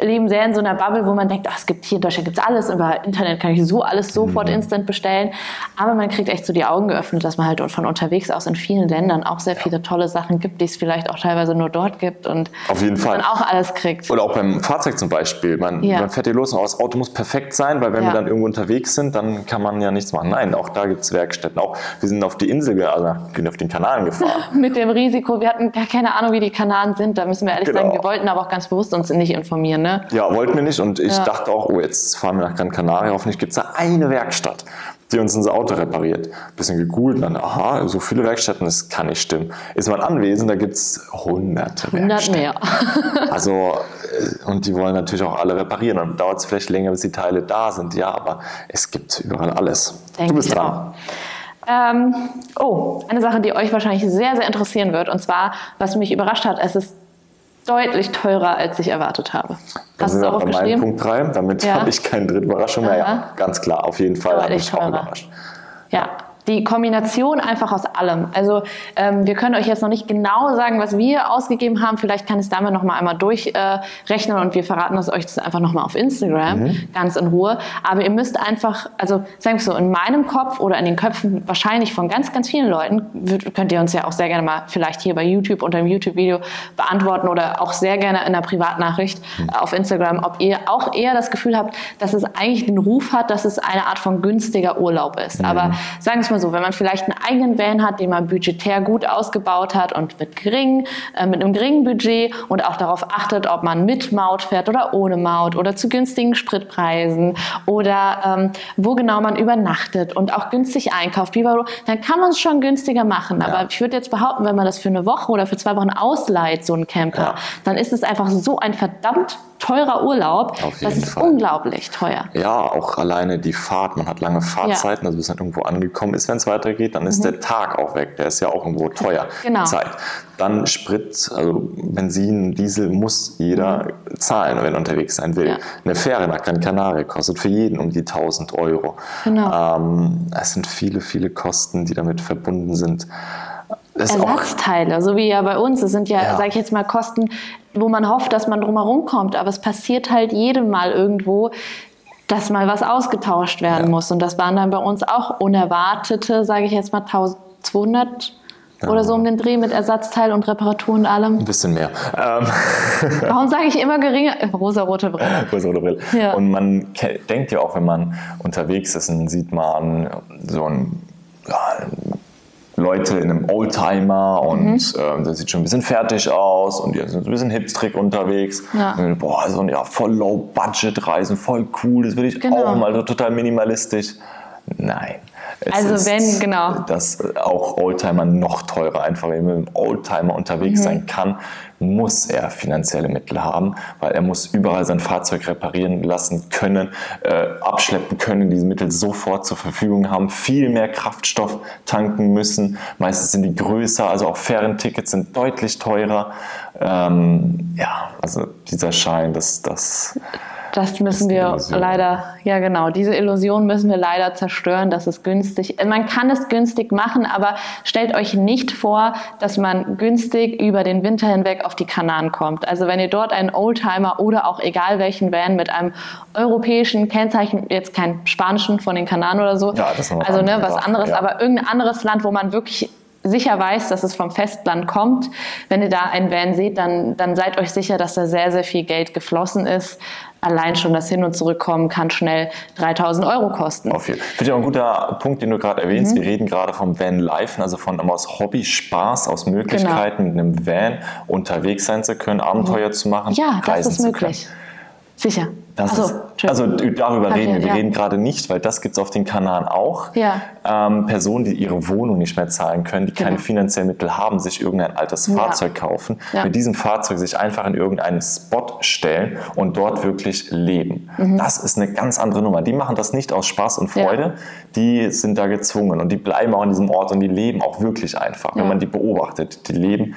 S1: leben sehr in so einer Bubble, wo man denkt, ach, es gibt hier in Deutschland gibt's alles, über Internet kann ich so alles sofort
S2: Mhm.
S1: instant bestellen. Aber man kriegt echt so die Augen geöffnet, dass man halt von unterwegs aus in vielen Ländern auch sehr viele tolle Sachen gibt, die es vielleicht auch teilweise nur dort gibt und
S2: Auf jeden Fall.
S1: man auch alles kriegt.
S2: Oder auch beim Fahrzeug zum Beispiel. Man,
S1: Ja.
S2: man fährt hier los und das Auto muss perfekt sein, weil wenn
S1: Ja.
S2: wir dann irgendwo unterwegs sind, dann kann man ja nichts machen. Nein, auch da gibt es Werkstätten. Auch wir sind auf die Insel, also auf den Kanaren gefahren.
S1: mit dem Risiko, wir hatten gar keine Ahnung, wie die Kanaren sind. Da müssen wir ehrlich
S2: Genau.
S1: sagen, wir wollten aber auch ganz bewusst uns nicht informieren. Ne?
S2: Ja, wollten wir nicht. Und ich
S1: Ja.
S2: dachte auch, oh, jetzt fahren wir nach Gran Canaria. Hoffentlich gibt es da eine Werkstatt, die uns unser Auto repariert. Bisschen gegoogelt, dann, aha, so viele Werkstätten, das kann nicht stimmen. Ist man anwesend, da gibt es hunderte
S1: 100
S2: Werkstätten.
S1: mehr.
S2: Also, äh, und die wollen natürlich auch alle reparieren. Und dauert es vielleicht länger, bis die Teile da sind. Ja, aber es gibt überall alles.
S1: Denke
S2: du bist dran.
S1: Ähm, oh, eine Sache, die euch wahrscheinlich sehr, sehr interessieren wird. Und zwar, was mich überrascht hat, es ist deutlich teurer, als ich erwartet habe.
S2: Das
S1: Hast
S2: ist
S1: du
S2: auch
S1: auch
S2: bei meinem? Punkt 3. Damit
S1: Ja.
S2: habe ich keine dritte Überraschung mehr. Ja, ganz klar, auf jeden Fall
S1: Deutlich
S2: mich auch überrascht.
S1: Ja, die Kombination einfach aus allem. Also ähm, wir können euch jetzt noch nicht genau sagen, was wir ausgegeben haben. Vielleicht kann ich es damit noch mal einmal durchrechnen äh, und wir verraten das euch das einfach noch mal auf Instagram,
S2: Mhm.
S1: ganz in Ruhe. Aber ihr müsst einfach, also sagen wir so, in meinem Kopf oder in den Köpfen wahrscheinlich von ganz, ganz vielen Leuten, könnt ihr uns ja auch sehr gerne mal vielleicht hier bei YouTube unter dem YouTube-Video beantworten oder auch sehr gerne in einer Privatnachricht
S2: Mhm.
S1: auf Instagram, ob ihr auch eher das Gefühl habt, dass es eigentlich den Ruf hat, dass es eine Art von günstiger Urlaub ist.
S2: Mhm.
S1: Aber sagen wir es mal so, wenn man vielleicht einen eigenen Van hat, den man budgetär gut ausgebaut hat und mit, gering, äh, mit einem geringen Budget und auch darauf achtet, ob man mit Maut fährt oder ohne Maut oder zu günstigen Spritpreisen oder ähm, wo genau man übernachtet und auch günstig einkauft, dann kann man es schon günstiger machen. Aber
S2: Ja.
S1: ich würde jetzt behaupten, wenn man das für eine Woche oder für zwei Wochen ausleiht, so ein Camper,
S2: Ja.
S1: dann ist es einfach so ein verdammt teurer Urlaub. Das ist
S2: Fall.
S1: unglaublich teuer.
S2: Ja, auch alleine die Fahrt. Man hat lange Fahrzeiten, also bis man irgendwo angekommen ist, wenn es weitergeht, dann ist der Tag auch weg. Der ist ja auch irgendwo teuer.
S1: Mhm. Genau.
S2: Zeit. Dann Sprit, also Benzin, Diesel muss jeder zahlen, wenn er unterwegs sein will.
S1: Mhm. Ja.
S2: Eine Fähre nach Gran Canaria kostet für jeden um die 1000 Euro.
S1: Genau.
S2: Ähm, es sind viele, viele Kosten, die damit verbunden sind.
S1: Ersatzteile, so wie ja bei uns. Es sind ja,
S2: Ja.
S1: sage ich jetzt mal, Kosten, wo man hofft, dass man drumherum kommt. Aber es passiert halt jedem Mal irgendwo, dass mal was ausgetauscht werden
S2: Ja.
S1: muss. Und das waren dann bei uns auch unerwartete, sage ich jetzt mal, 1200 oder so um den Dreh mit Ersatzteil und Reparatur und allem.
S2: ein bisschen mehr. Ähm,
S1: Warum sage ich immer geringer? Rosa-rote Brille.
S2: größere Brille.
S1: Ja.
S2: Und man denkt ja auch, wenn man unterwegs ist, dann sieht man so ein, ja, Leute in einem Oldtimer und
S1: Mhm.
S2: ähm, das sieht schon ein bisschen fertig aus und die sind ein bisschen hipstrick unterwegs.
S1: Ja.
S2: Und, boah, so ein ja, voll Low-Budget-Reisen, voll cool, das will ich
S1: Genau.
S2: auch mal, so total minimalistisch. Nein. Es
S1: Also
S2: ist,
S1: wenn, genau.
S2: Dass auch Oldtimer noch teurer, einfach wenn man mit einem Oldtimer unterwegs
S1: Mhm.
S2: sein kann, muss er finanzielle Mittel haben, weil er muss überall sein Fahrzeug reparieren lassen können, äh, abschleppen können, diese Mittel sofort zur Verfügung haben, viel mehr Kraftstoff tanken müssen. Meistens sind die größer, also auch Fährentickets sind deutlich teurer. Ähm, ja, also dieser Schein, das, das
S1: Das müssen
S2: eine
S1: wir leider, ja genau, diese Illusion müssen wir leider zerstören, dass es günstig, man kann es günstig machen, aber stellt euch nicht vor, dass man günstig über den Winter hinweg auf die Kanaren kommt. Also wenn ihr dort einen Oldtimer oder auch egal welchen Van mit einem europäischen Kennzeichen, jetzt kein spanischen von den Kanaren oder so,
S2: Ja, das
S1: also ne, was anderes,
S2: ja.
S1: aber irgendein anderes Land, wo man wirklich sicher weiß, dass es vom Festland kommt. Wenn ihr da einen Van seht, dann, dann seid euch sicher, dass da sehr, sehr viel Geld geflossen ist. Allein schon das Hin- und Zurückkommen kann schnell 3000 Euro kosten.
S2: Auf jeden Fall. Finde ich auch ein guter Punkt, den du gerade
S1: Mhm.
S2: erwähnst. Wir reden gerade vom Van Life, also von aus Hobby, Spaß, aus Möglichkeiten, mit einem Van unterwegs sein zu können, Abenteuer zu machen.
S1: Genau. Ja, das ist möglich. Sicher.
S2: Das
S1: so,
S2: ist, also darüber reden wir. Wir
S1: ja.
S2: reden gerade nicht, weil das gibt es auf den Kanaren auch.
S1: Ja.
S2: Ähm, Personen, die ihre Wohnung nicht mehr zahlen können, die keine
S1: Genau.
S2: finanziellen Mittel haben, sich irgendein altes
S1: Ja.
S2: Fahrzeug kaufen, mit diesem Fahrzeug sich einfach in irgendeinen Spot stellen und dort wirklich leben.
S1: Mhm.
S2: Das ist eine ganz andere Nummer. Die machen das nicht aus Spaß und. Freude, die sind da gezwungen und die bleiben auch an diesem Ort und die leben auch wirklich einfach, wenn man die beobachtet. Die leben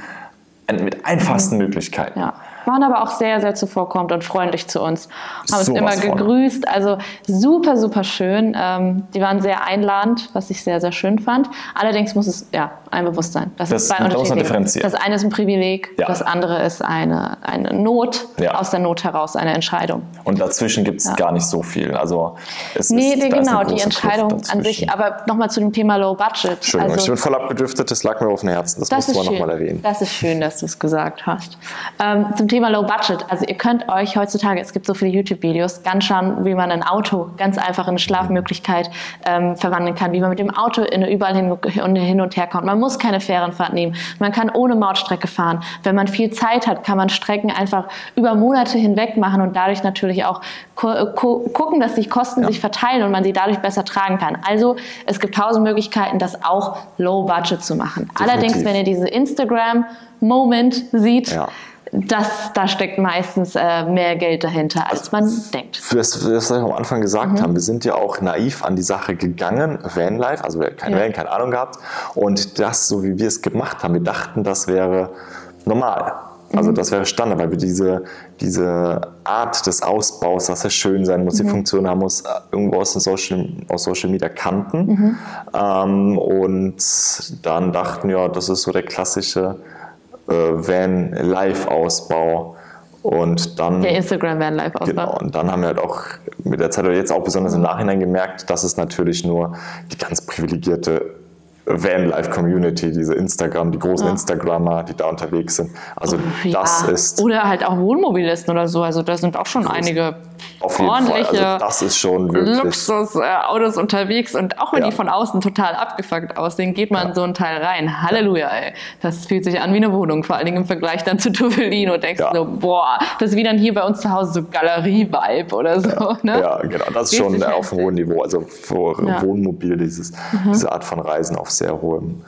S2: mit einfachsten Möglichkeiten.
S1: Ja. Waren aber auch sehr, sehr zuvorkommend und freundlich zu uns. Haben uns
S2: Sowas
S1: immer gegrüßt. Also super, super schön. Ähm, die waren sehr einladend, was ich sehr, sehr schön fand. Allerdings muss es ja ein Bewusstsein. Das,
S2: Das-
S1: ist zwei
S2: muss man
S1: unterschiedliche. Das eine ist ein Privileg,
S2: Ja.
S1: das andere ist eine, eine Not,
S2: Ja.
S1: aus der Not heraus eine Entscheidung.
S2: Und dazwischen gibt es gar nicht so viel. Also es
S1: Nee,
S2: ist,
S1: nee, genau, die Entscheidung an sich. Aber nochmal zu dem Thema Low Budget.
S2: Entschuldigung, ich
S1: Also,
S2: bin voll abgedriftet, das lag mir auf dem Herzen. Das,
S1: das
S2: du
S1: schön.
S2: nochmal erwähnen.
S1: Das ist schön, dass du es gesagt hast. Ähm, zum Thema Thema Low Budget. Also ihr könnt euch heutzutage, es gibt so viele YouTube-Videos, ganz schauen, wie man ein Auto ganz einfach in eine Schlafmöglichkeit ähm, verwandeln kann, wie man mit dem Auto in, überall hin, hin und her kommt. Man muss keine Fährenfahrt nehmen. Man kann ohne Mautstrecke fahren. Wenn man viel Zeit hat, kann man Strecken einfach über Monate hinweg machen und dadurch natürlich auch gucken, dass die Kosten ja. sich verteilen und man sie dadurch besser tragen kann. Also es gibt tausend Möglichkeiten, das auch low budget zu machen. Definitiv. Allerdings, wenn ihr diese Instagram-Moment sieht, ja. Das, da steckt meistens äh, mehr Geld dahinter, als man denkt.
S2: Für das, für das, was wir am Anfang gesagt mhm. haben, wir sind ja auch naiv an die Sache gegangen, Vanlife, also wir kein ja. Van, keine Ahnung gehabt. Und das, so wie wir es gemacht haben, wir dachten, das wäre normal. Also mhm. das wäre Standard, weil wir diese, diese Art des Ausbaus, dass er schön sein muss, mhm. die Funktion haben muss, irgendwo aus, Social, aus Social Media kannten. Mhm. Ähm, und dann dachten, ja, das ist so der klassische Van-Live-Ausbau. Und dann,
S1: der Instagram Van Live Ausbau.
S2: Genau, und dann haben wir halt auch mit der Zeit oder jetzt auch besonders im Nachhinein gemerkt, dass es natürlich nur die ganz privilegierte Vanlife-Community, diese Instagram, die großen ja. Instagrammer, die da unterwegs sind. Also ja. das ist.
S1: Oder halt auch Wohnmobilisten oder so. Also da sind auch schon einige
S2: auf jeden ordentliche. Also das ist schon wirklich
S1: Luxusautos unterwegs und auch wenn ja. die von außen total abgefuckt aussehen, geht man so ein Teil rein. Halleluja, ey. Das fühlt sich an wie eine Wohnung, vor allen Dingen im Vergleich dann zu Tuvelin und denkst so, boah, das ist wie dann hier bei uns zu Hause so Galerie-Vibe oder so. Ne?
S2: Ja, genau. Das ist schon auf einem hohen Niveau. Also für Wohnmobil, dieses, mhm. diese Art von Reisen auf sehr hohem,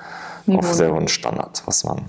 S2: auf sehr hohen Standard, was man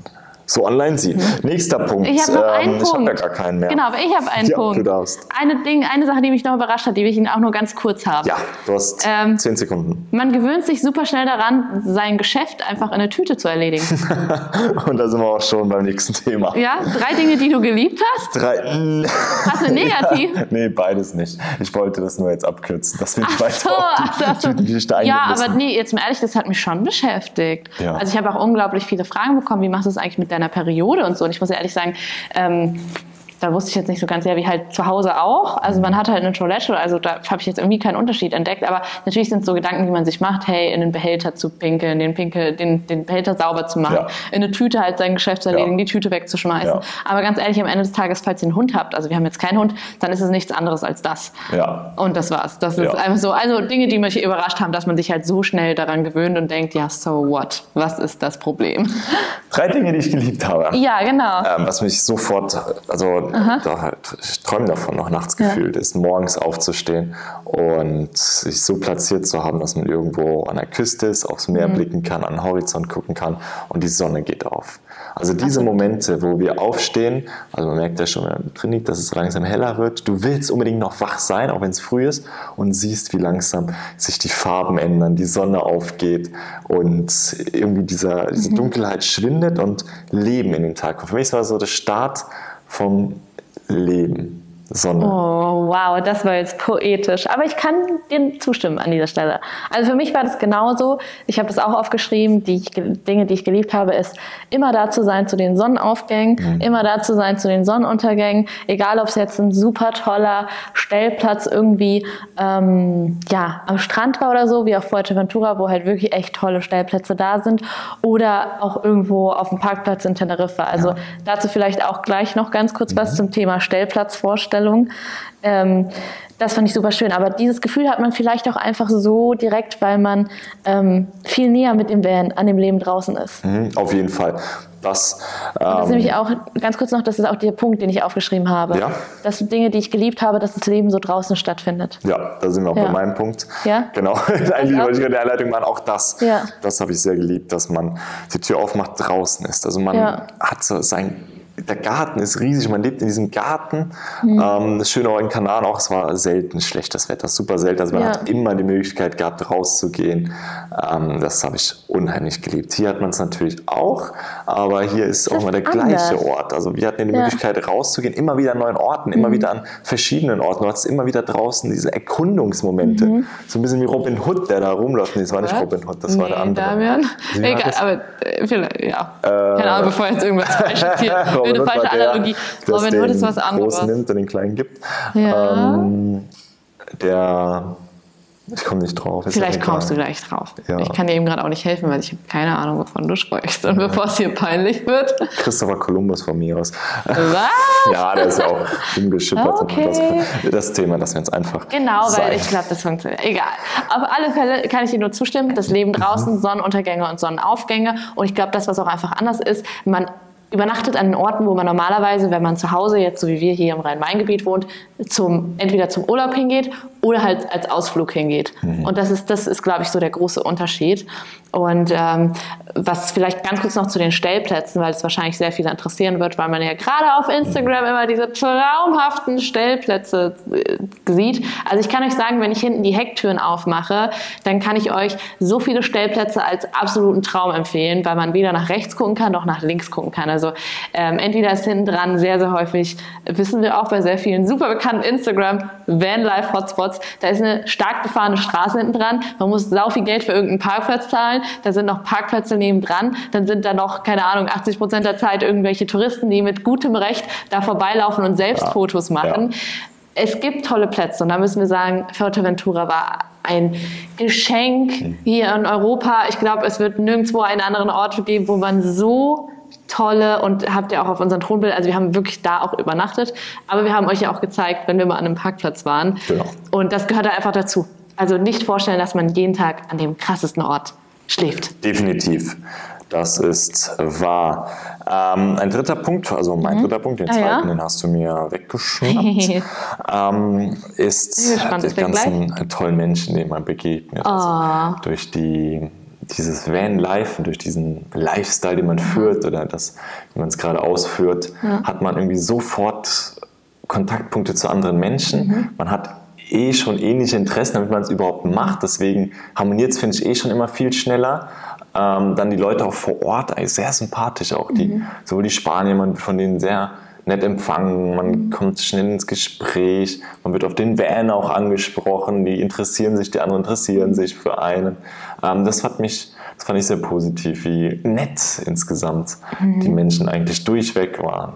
S2: so online sieht. Mhm. Nächster Punkt.
S1: Ich habe noch einen ähm, Punkt.
S2: Ich habe ja gar keinen mehr.
S1: Genau, aber ich habe einen ja, Punkt. Du darfst. Eine, Ding, eine Sache, die mich noch überrascht hat, die will ich Ihnen auch nur ganz kurz haben.
S2: Ja, du hast ähm, zehn Sekunden.
S1: Man gewöhnt sich super schnell daran, sein Geschäft einfach in eine Tüte zu erledigen.
S2: Und da sind wir auch schon beim nächsten Thema.
S1: Ja, drei Dinge, die du geliebt hast?
S2: Drei.
S1: Hast du negativ?
S2: nee, beides nicht. Ich wollte das nur jetzt abkürzen, dass wir nicht weiter so, auf die, ach so,
S1: Ja, aber nee, jetzt mal ehrlich, das hat mich schon beschäftigt. Ja. Also ich habe auch unglaublich viele Fragen bekommen, wie machst du es eigentlich mit deiner Periode und so. Und ich muss ehrlich sagen, ähm, da wusste ich jetzt nicht so ganz, ja, wie halt zu Hause auch. Also man hat halt eine Toilette, also da habe ich jetzt irgendwie keinen Unterschied entdeckt. Aber natürlich sind es so Gedanken, die man sich macht, hey, in den Behälter zu pinkeln, den, Pinkel, den, den Behälter sauber zu machen, ja. in eine Tüte halt sein Geschäft zu erledigen, ja. die Tüte wegzuschmeißen. Ja. Aber ganz ehrlich, am Ende des Tages, falls ihr einen Hund habt, also wir haben jetzt keinen Hund, dann ist es nichts anderes als das.
S2: Ja.
S1: Und das war's. Das ist einfach so. Also Dinge, die mich überrascht haben, dass man sich halt so schnell daran gewöhnt und denkt, ja, so what? Was ist das Problem?
S2: Drei Dinge, die ich geliebt habe.
S1: Ja, genau.
S2: Ähm, was mich sofort, also da halt ich träume davon, noch nachts ja. gefühlt ist, morgens aufzustehen und sich so platziert zu haben, dass man irgendwo an der Küste ist, aufs Meer mhm. blicken kann, an den Horizont gucken kann und die Sonne geht auf. Also diese Momente, wo wir aufstehen, also man merkt ja schon, wenn man drin liegt, dass es langsam heller wird. Du willst unbedingt noch wach sein, auch wenn es früh ist, und siehst, wie langsam sich die Farben ändern, die Sonne aufgeht und irgendwie dieser, diese mhm. Dunkelheit schwindet und Leben in den Tag kommt. Für mich war so der Start vom Leben. Sonne.
S1: Oh, wow, das war jetzt poetisch. Aber ich kann dir zustimmen an dieser Stelle. Also für mich war das genauso. Ich habe das auch aufgeschrieben. Die Dinge, die ich geliebt habe, ist immer da zu sein zu den Sonnenaufgängen, mhm. immer da zu sein zu den Sonnenuntergängen. Egal, ob es jetzt ein super toller Stellplatz irgendwie ähm, ja, am Strand war oder so, wie auf Fuerteventura, wo halt wirklich echt tolle Stellplätze da sind. Oder auch irgendwo auf dem Parkplatz in Teneriffa. Also ja. dazu vielleicht auch gleich noch ganz kurz mhm. was zum Thema Stellplatzvorstellung. Vorstellung. Ähm, das fand ich super schön. Aber dieses Gefühl hat man vielleicht auch einfach so direkt, weil man ähm, viel näher mit dem Van an dem Leben draußen ist.
S2: Mhm, auf jeden Fall. Das,
S1: ähm, das ist nämlich auch, ganz kurz noch, das ist auch der Punkt, den ich aufgeschrieben habe. Ja. Das sind Dinge, die ich geliebt habe, dass das Leben so draußen stattfindet.
S2: Ja, da sind wir auch ja. bei meinem Punkt.
S1: Ja.
S2: Genau. Eigentlich wollte ich in der Einleitung machen, auch das. Ja. Das habe ich sehr geliebt, dass man die Tür aufmacht, draußen ist. Also man ja. hat so sein der Garten ist riesig, man lebt in diesem Garten. Mhm. Ähm, das Schöne auch in Kanaren auch, es war selten schlechtes Wetter, super selten. Also man ja. hat immer die Möglichkeit gehabt, rauszugehen. Ähm, das habe ich unheimlich geliebt. Hier hat man es natürlich auch, aber hier ist das auch mal der anders. gleiche Ort. Also wir hatten die ja. Möglichkeit, rauszugehen, immer wieder an neuen Orten, immer mhm. wieder an verschiedenen Orten. Du hattest immer wieder draußen diese Erkundungsmomente. Mhm. So ein bisschen wie Robin Hood, der da rumläuft. Nee, das war nicht Robin Hood, das nee, war der andere.
S1: Damian. Egal, aber äh, vielleicht, ja. Äh, Keine Ahnung, bevor jetzt irgendwas falsch ist hier. Eine falsche Analogie. Der, Robin Hood ist was anderes.
S2: Den großen nimmt und den kleinen gibt. Ja. Ähm, der Ich komme nicht drauf.
S1: Vielleicht
S2: ja
S1: kommst du gleich drauf.
S2: Ja.
S1: Ich kann dir eben gerade auch nicht helfen, weil ich habe keine Ahnung, wovon du sprichst. Und bevor es hier peinlich wird.
S2: Christopher Columbus von mir aus.
S1: Was?
S2: Ja, der ist ja auch umgeschippert.
S1: Okay.
S2: Das, das Thema lassen wir jetzt einfach.
S1: Genau, weil
S2: sein.
S1: ich glaube, das funktioniert. Egal. Auf alle Fälle kann ich dir nur zustimmen. Das Leben draußen, Sonnenuntergänge und Sonnenaufgänge. Und ich glaube, das, was auch einfach anders ist, man übernachtet an den Orten, wo man normalerweise, wenn man zu Hause jetzt, so wie wir hier im Rhein-Main-Gebiet wohnt, zum, entweder zum Urlaub hingeht oder halt als Ausflug hingeht. Und das ist, das ist, glaube ich, so der große Unterschied. Und ähm, was vielleicht ganz kurz noch zu den Stellplätzen, weil es wahrscheinlich sehr viele interessieren wird, weil man ja gerade auf Instagram immer diese traumhaften Stellplätze äh, sieht. Also ich kann euch sagen, wenn ich hinten die Hecktüren aufmache, dann kann ich euch so viele Stellplätze als absoluten Traum empfehlen, weil man weder nach rechts gucken kann, noch nach links gucken kann. Also ähm, entweder ist hinten dran sehr, sehr häufig, wissen wir auch bei sehr vielen super bekannten Instagram Vanlife Hotspots, da ist eine stark befahrene Straße hinten dran. Man muss sau viel Geld für irgendeinen Parkplatz zahlen. Da sind noch Parkplätze nebendran. Dann sind da noch, keine Ahnung, 80 Prozent der Zeit irgendwelche Touristen, die mit gutem Recht da vorbeilaufen und selbst
S2: Ja.
S1: Fotos machen. Es gibt tolle Plätze und da müssen wir sagen, Fuerteventura war ein Geschenk hier in Europa. Ich glaube, es wird nirgendwo einen anderen Ort geben, wo man so tolle und habt ihr auch auf unserem Thronbild, also wir haben wirklich da auch übernachtet, aber wir haben euch ja auch gezeigt, wenn wir mal an einem Parkplatz waren.
S2: Genau.
S1: Und das gehört da einfach dazu. Also nicht vorstellen, dass man jeden Tag an dem krassesten Ort schläft.
S2: Definitiv. Das ist wahr. Ähm, ein dritter Punkt, also mein dritter Punkt, den
S1: Ah,
S2: zweiten,
S1: ja?
S2: den hast du mir weggeschnappt, ähm, ist
S1: gespannt,
S2: die ganzen tollen Menschen, denen man begegnet.
S1: Ah.
S2: Also durch die, dieses Van-Life, durch diesen Lifestyle, den man führt oder das, wie man es gerade ausführt, hat man irgendwie sofort Kontaktpunkte zu anderen Menschen.
S1: Mhm.
S2: Man hat eh schon ähnliche Interessen, damit man es überhaupt macht. Deswegen harmoniert es, finde ich, eh schon immer viel schneller. Ähm, dann die Leute auch vor Ort, ey, sehr sympathisch auch. Die,
S1: Mhm.
S2: Sowohl die Spanier, man wird von denen sehr nett empfangen, man
S1: Mhm.
S2: kommt schnell ins Gespräch, man wird auf den Van auch angesprochen, die interessieren sich, die anderen interessieren sich für einen. Ähm, das hat mich, das fand ich sehr positiv, wie nett insgesamt
S1: Mhm.
S2: die Menschen eigentlich durchweg waren.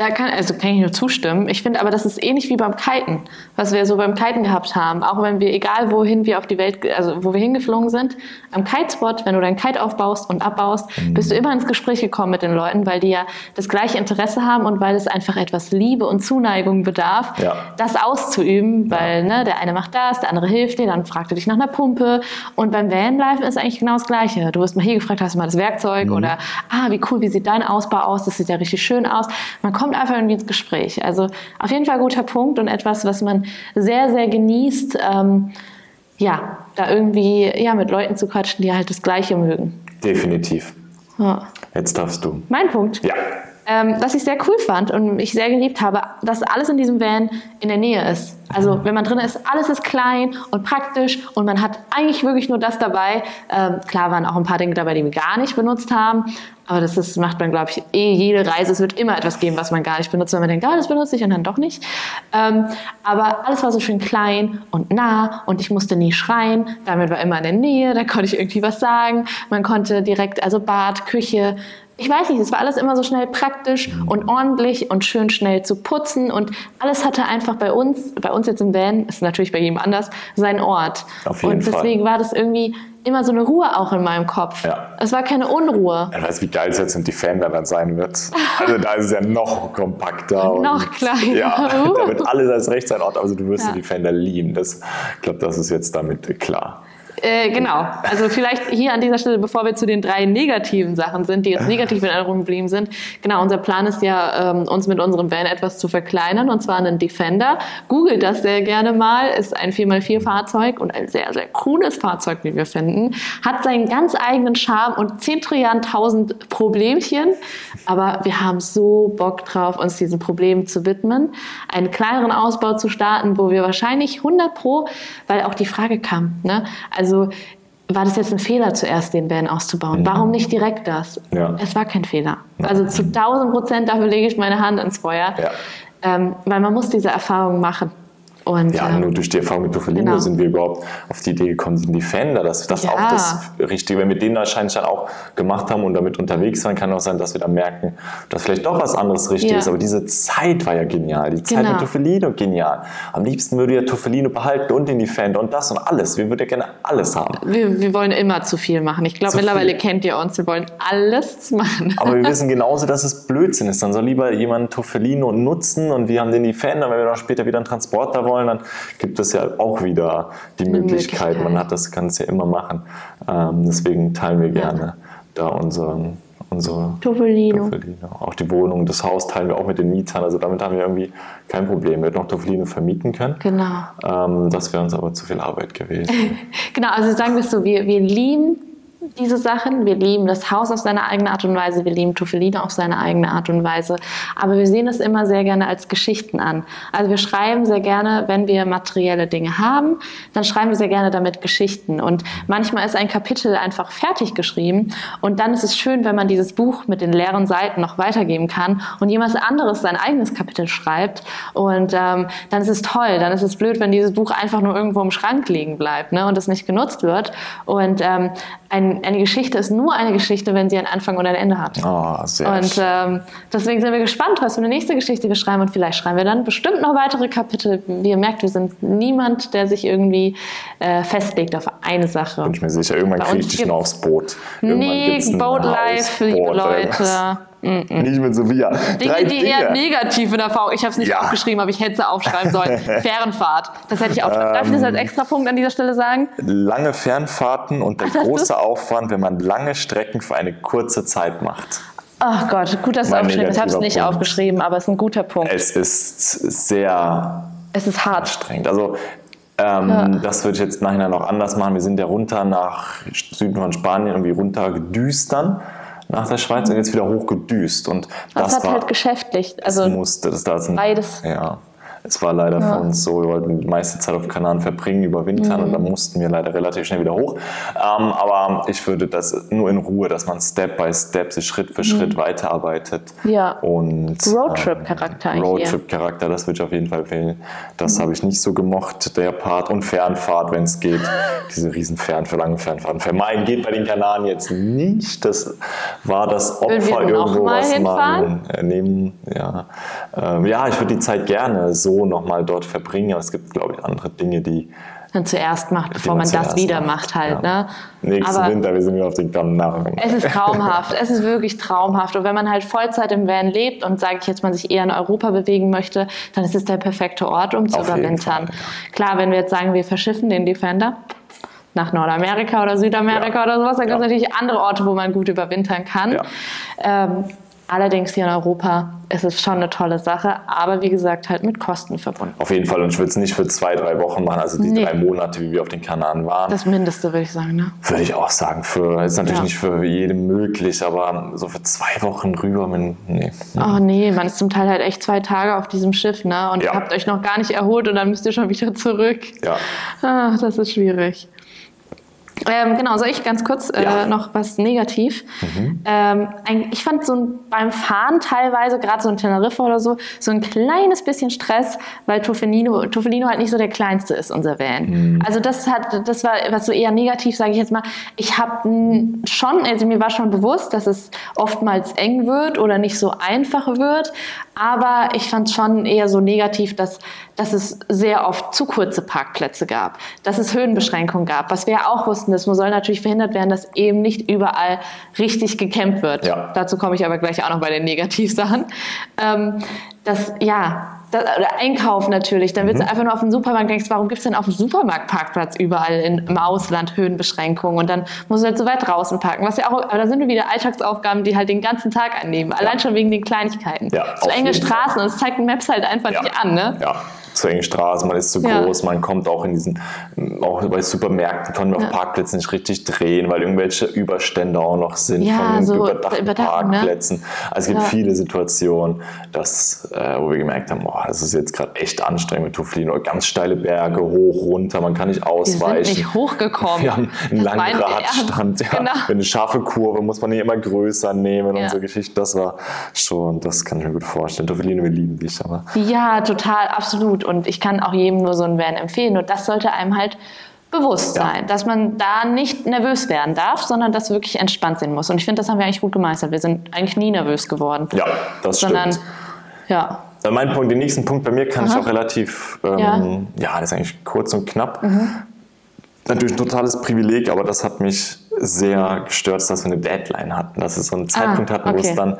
S1: Da kann, also kann ich nur zustimmen. Ich finde aber, das ist ähnlich wie beim Kiten, was wir so beim Kiten gehabt haben. Auch wenn wir, egal wohin wir auf die Welt, also wo wir hingeflogen sind, am Kitespot, wenn du dein Kite aufbaust und abbaust,
S2: Mhm.
S1: bist du immer ins Gespräch gekommen mit den Leuten, weil die ja das gleiche Interesse haben und weil es einfach etwas Liebe und Zuneigung bedarf,
S2: Ja.
S1: das auszuüben, weil ne, der eine macht das, der andere hilft dir, dann fragt er dich nach einer Pumpe. Und beim Vanlife ist eigentlich genau das Gleiche. Du wirst mal hier gefragt, hast du mal das Werkzeug
S2: Mhm.
S1: oder ah, wie cool, wie sieht dein Ausbau aus? Das sieht ja richtig schön aus. Man kommt einfach irgendwie ins Gespräch. Also auf jeden Fall guter Punkt und etwas, was man sehr, sehr genießt. Ähm, ja, da irgendwie ja, mit Leuten zu quatschen, die halt das Gleiche mögen.
S2: Definitiv.
S1: Ja.
S2: Jetzt darfst du.
S1: Mein Punkt.
S2: Ja.
S1: Ähm, was ich sehr cool fand und ich sehr geliebt habe, dass alles in diesem Van in der Nähe ist. Also wenn man drin ist, alles ist klein und praktisch und man hat eigentlich wirklich nur das dabei. Ähm, klar waren auch ein paar Dinge dabei, die wir gar nicht benutzt haben, aber das ist, macht man, glaube ich, eh jede Reise. Es wird immer etwas geben, was man gar nicht benutzt, wenn man denkt, ah, das benutze ich und dann doch nicht. Ähm, aber alles war so schön klein und nah und ich musste nie schreien. Damit war immer in der Nähe, da konnte ich irgendwie was sagen. Man konnte direkt, also Bad, Küche, ich weiß nicht, es war alles immer so schnell praktisch und ordentlich und schön schnell zu putzen und alles hatte einfach bei uns, bei uns jetzt im Van, ist natürlich bei jedem anders, seinen Ort.
S2: Auf jeden
S1: und
S2: Fall.
S1: deswegen war das irgendwie immer so eine Ruhe auch in meinem Kopf.
S2: Ja.
S1: Es war keine Unruhe.
S2: Ich weiß, wie geil es jetzt im Defender dann sein wird. Also da ist es ja noch kompakter. und-
S1: Noch kleiner.
S2: Ja, da wird alles als rechts sein Ort, also du wirst
S1: Ja.
S2: den Defender lieben. Das, ich glaube, das ist jetzt damit klar.
S1: Äh, genau. Also vielleicht hier an dieser Stelle, bevor wir zu den drei negativen Sachen sind, die jetzt negativ in Erinnerung geblieben sind. Genau, unser Plan ist ja, ähm, uns mit unserem Van etwas zu verkleinern, und zwar einen Defender. Googelt das sehr gerne mal. Ist ein 4x4-Fahrzeug und ein sehr, sehr cooles Fahrzeug, wie wir finden. Hat seinen ganz eigenen Charme und 10 Trilliarden tausend Problemchen. Aber wir haben so Bock drauf, uns diesen Problemen zu widmen. Einen kleineren Ausbau zu starten, wo wir wahrscheinlich 100 pro, weil auch die Frage kam, ne? Also, war das jetzt ein Fehler, zuerst den Van auszubauen? Warum nicht direkt das?
S2: Ja.
S1: Es war kein Fehler. Also zu 1000 Prozent dafür lege ich meine Hand ins Feuer.
S2: Ja.
S1: Ähm, weil man muss diese Erfahrung machen. Und,
S2: ja,
S1: ähm,
S2: nur durch die Erfahrung mit Toffelino
S1: genau.
S2: sind wir überhaupt auf die Idee gekommen, den Defender, dass das
S1: Ja.
S2: auch das Richtige, wenn wir den wahrscheinlich dann auch gemacht haben und damit unterwegs waren, kann auch sein, dass wir dann merken, dass vielleicht doch was anderes richtig
S1: Ja.
S2: ist. Aber diese Zeit war ja genial, die Zeit
S1: Genau.
S2: mit Toffelino genial. Am liebsten würde ja Toffelino behalten und den Defender und das und alles. Wir würden ja gerne alles haben.
S1: wir, wir wollen immer zu viel machen. Ich glaube, mittlerweile
S2: viel.
S1: kennt ihr uns. Wir wollen alles machen.
S2: Aber wir wissen genauso, dass es Blödsinn ist. Dann soll lieber jemand Toffelino nutzen und wir haben den Defender. Wenn wir dann später wieder einen Transporter wollen, dann gibt es ja auch wieder die Möglichkeit.
S1: Möglichkeit.
S2: Man hat das, kann es ja immer machen. Ähm, deswegen teilen wir gerne da unseren, unsere
S1: Toffelino.
S2: Toffelino. Auch die Wohnung, das Haus teilen wir auch mit den Mietern. Also damit haben wir irgendwie kein Problem. Wir hätten noch Toffelino vermieten können.
S1: Genau.
S2: Ähm, das wäre uns aber zu viel Arbeit gewesen.
S1: Genau, also sagen wir es so, wir, wir lieben diese Sachen, wir lieben das Haus auf seine eigene Art und Weise, wir lieben Tuffeline auf seine eigene Art und Weise, aber wir sehen es immer sehr gerne als Geschichten an. Also wir schreiben sehr gerne, wenn wir materielle Dinge haben, dann schreiben wir sehr gerne damit Geschichten. Und manchmal ist ein Kapitel einfach fertig geschrieben und dann ist es schön, wenn man dieses Buch mit den leeren Seiten noch weitergeben kann und jemand anderes sein eigenes Kapitel schreibt. Und ähm, dann ist es toll, dann ist es blöd, wenn dieses Buch einfach nur irgendwo im Schrank liegen bleibt ne, und es nicht genutzt wird. Und ähm, ein, eine Geschichte ist nur eine Geschichte, wenn sie einen Anfang und ein Ende hat.
S2: Ah, sehr
S1: Und ähm, deswegen sind wir gespannt, was für eine nächste Geschichte wir schreiben. Und vielleicht schreiben wir dann bestimmt noch weitere Kapitel. Wie ihr merkt, wir sind niemand, der sich irgendwie äh, festlegt auf eine Sache.
S2: Bin ich mir sicher. Irgendwann kriege ich dich noch aufs Boot. Irgendwann
S1: Nee, Boatlife, liebe Leute.
S2: Was. Nicht mit Sophia.
S1: Dinge,
S2: Drei
S1: die eher
S2: Dinge.
S1: negativ in Erfahrung. Ich habe es nicht
S2: Ja.
S1: aufgeschrieben, aber ich hätte es aufschreiben sollen. Fährenfahrt. Das hätte ich aufschreiben. Darf ich das als
S2: Ähm.
S1: extra Punkt an dieser Stelle sagen?
S2: Lange Fernfahrten und der
S1: Ach,
S2: große Aufwand, wenn man lange Strecken für eine kurze Zeit macht.
S1: Ach Gott, gut, dass du aufgeschrieben hast. Ich habe es nicht
S2: Punkt.
S1: aufgeschrieben, aber es ist ein guter Punkt.
S2: Es ist sehr
S1: Es ist hart.
S2: anstrengend. Also ähm,
S1: Ja.
S2: das würde ich jetzt nachher noch anders machen. Wir sind ja runter nach Süden von Spanien irgendwie runter gedüst dann nach der Schweiz und jetzt wieder hochgedüst. Und
S1: Das,
S2: das
S1: hat
S2: war
S1: halt geschäftlich. Also
S2: es musste, das da ist ein,
S1: beides.
S2: Ja. Es war leider für uns so, wir wollten die meiste Zeit auf Kanaren verbringen, überwintern
S1: Mhm.
S2: und dann mussten wir leider relativ schnell wieder hoch. Ähm, aber ich würde das nur in Ruhe, dass man Step by Step sich Schritt für Schritt weiterarbeitet.
S1: Mhm. Ja.
S2: Und
S1: Roadtrip-Charakter
S2: ähm. Roadtrip-Charakter, das würde ich auf jeden Fall wählen. Das habe ich nicht so gemocht, der Part. Und Fernfahrt, wenn es geht. Diese riesen Fern für lange Fernfahrten. Vermeiden geht bei den Kanaren jetzt nicht. Das war das Opfer irgendwo, was
S1: hinfahren?
S2: man äh, nehmen. Ja, ähm, ja ich würde die Zeit gerne so nochmal dort verbringen. Aber es gibt, glaube ich, andere Dinge, die
S1: dann zuerst macht, bevor
S2: man
S1: man das wieder
S2: macht,
S1: macht halt.
S2: ja.
S1: Ne?
S2: nächsten
S1: Aber
S2: Winter, wir sind wieder auf den Kanaren.
S1: es ist traumhaft. es ist wirklich traumhaft. Und wenn man halt Vollzeit im Van lebt und, sage ich jetzt mal, sich eher in Europa bewegen möchte, dann ist es der perfekte Ort, um zu überwintern.
S2: Fall,
S1: Klar, wenn wir jetzt sagen, wir verschiffen den Defender nach Nordamerika oder Südamerika
S2: Ja.
S1: oder sowas, dann gibt es
S2: Ja.
S1: natürlich andere Orte, wo man gut überwintern kann.
S2: Ja.
S1: Ähm, allerdings hier in Europa ist es schon eine tolle Sache, aber wie gesagt, halt mit Kosten verbunden.
S2: Auf jeden Fall. Und ich würde es nicht für zwei, drei Wochen machen, also die
S1: Nee.
S2: drei Monate, wie wir auf den Kanaren waren.
S1: Das Mindeste, würde ich sagen. Ne?
S2: Würde ich auch sagen, für ist natürlich
S1: Ja.
S2: nicht für jeden möglich, aber so für zwei Wochen rüber, mit, nee.
S1: Oh nee, man ist zum Teil halt echt zwei Tage auf diesem Schiff, ne? Und
S2: Ja.
S1: ihr habt euch noch gar nicht erholt und dann müsst ihr schon wieder zurück.
S2: Ja.
S1: Ah, das ist schwierig. Ähm, genau, soll ich ganz kurz äh,
S2: Ja.
S1: noch was negativ? Ähm, ein, ich fand so ein, beim Fahren teilweise, gerade so in Teneriffa oder so, so ein kleines bisschen Stress, weil Toffelino halt nicht so der kleinste ist, unser Van. Also das hat, das war was so eher negativ, sage ich jetzt mal. Ich habe schon, also mir war schon bewusst, dass es oftmals eng wird oder nicht so einfach wird, aber ich fand schon eher so negativ, dass, dass es sehr oft zu kurze Parkplätze gab, dass es Höhenbeschränkungen gab, was wir ja auch wussten, das soll natürlich verhindert werden, dass eben nicht überall richtig gecampt wird.
S2: Ja.
S1: Dazu komme ich aber gleich auch noch bei den Negativsachen. Ähm, das, ja, das, oder Einkaufen natürlich. Dann willst du einfach nur auf den Supermarkt denkst, warum gibt es denn auf dem Supermarktparkplatz überall in, im Ausland Höhenbeschränkungen? Und dann musst du halt so weit draußen parken. Was ja auch, aber da sind wir wieder Alltagsaufgaben, die halt den ganzen Tag annehmen. Allein schon wegen den Kleinigkeiten.
S2: Ja,
S1: so enge Straßen und es zeigt ein Maps halt einfach
S2: Ja.
S1: nicht an, ne?
S2: Ja, zu engen Straßen, man ist zu
S1: Ja.
S2: groß, man kommt auch in diesen, auch bei Supermärkten können wir auf
S1: Ja.
S2: Parkplätzen nicht richtig drehen, weil irgendwelche Überstände auch noch sind
S1: Ja,
S2: von den
S1: so
S2: überdachten
S1: Überdachung, ne?
S2: Parkplätzen. Also es gibt viele Situationen, dass, äh, wo wir gemerkt haben, boah, das ist jetzt gerade echt anstrengend mit Tuflino. Ganz steile Berge, hoch, runter, man kann nicht
S1: Wir sind
S2: ausweichen.
S1: nicht hochgekommen.
S2: Wir haben einen
S1: Das
S2: langen. Radstand. Ja.
S1: Genau.
S2: Eine scharfe Kurve muss man die immer größer nehmen und so Geschichten. Das war schon, das kann ich mir gut vorstellen. Tuflino, wir lieben dich, aber
S1: Ja, total, absolut. Und ich kann auch jedem nur so ein Van empfehlen. Und das sollte einem halt bewusst
S2: Ja.
S1: sein, dass man da nicht nervös werden darf, sondern das wirklich entspannt sein muss. Und ich finde, das haben wir eigentlich gut gemeistert. Wir sind eigentlich nie nervös geworden.
S2: Ja, das
S1: sondern,
S2: stimmt.
S1: ja.
S2: Mein Punkt, den nächsten Punkt bei mir kann ich
S1: Aha.
S2: auch relativ, ähm,
S1: Ja. Mhm.
S2: ja. das ist eigentlich kurz und knapp. Natürlich ein totales Privileg, aber das hat mich sehr gestört, dass wir eine Deadline hatten, dass wir so einen Zeitpunkt hatten, wo es
S1: Ah, okay.
S2: dann,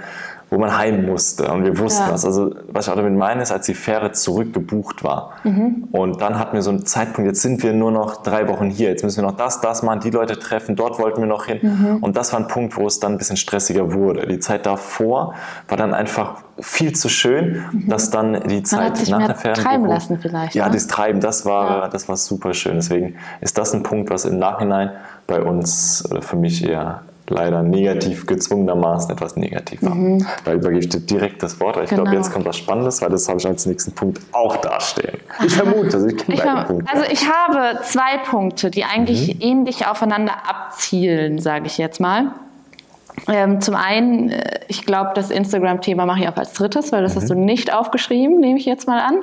S2: wo man heim musste und wir wussten
S1: Ja.
S2: was. Also was ich auch damit meine, ist, als die Fähre zurückgebucht war
S1: Mhm.
S2: und dann hatten wir so einen Zeitpunkt, jetzt sind wir nur noch drei Wochen hier, jetzt müssen wir noch das, das machen, die Leute treffen, dort wollten wir noch hin
S1: Mhm.
S2: und das war ein Punkt, wo es dann ein bisschen stressiger wurde. Die Zeit davor war dann einfach viel zu schön, dass dann die Zeit
S1: Mhm.
S2: nach der Fähre
S1: treiben lassen vielleicht,
S2: Ja,
S1: ne?
S2: das Treiben, das war,
S1: Ja.
S2: das war super schön. Deswegen ist das ein Punkt, was im Nachhinein bei uns oder für mich eher leider negativ gezwungenermaßen etwas negativ war. Da übergebe ich dir direkt das Wort. Ich glaube,
S1: Mhm. Genau.
S2: jetzt kommt was Spannendes, weil das habe ich als nächsten Punkt auch dastehen. Ich vermute, also ich kenne beide Punkte.
S1: also ich habe zwei Punkte, die eigentlich
S2: Mhm.
S1: ähnlich aufeinander abzielen, sage ich jetzt mal. Ähm, zum einen, äh, ich glaube, das Instagram-Thema mache ich auch als drittes, weil das hast du
S2: Mhm.
S1: nicht aufgeschrieben, nehme ich jetzt mal an.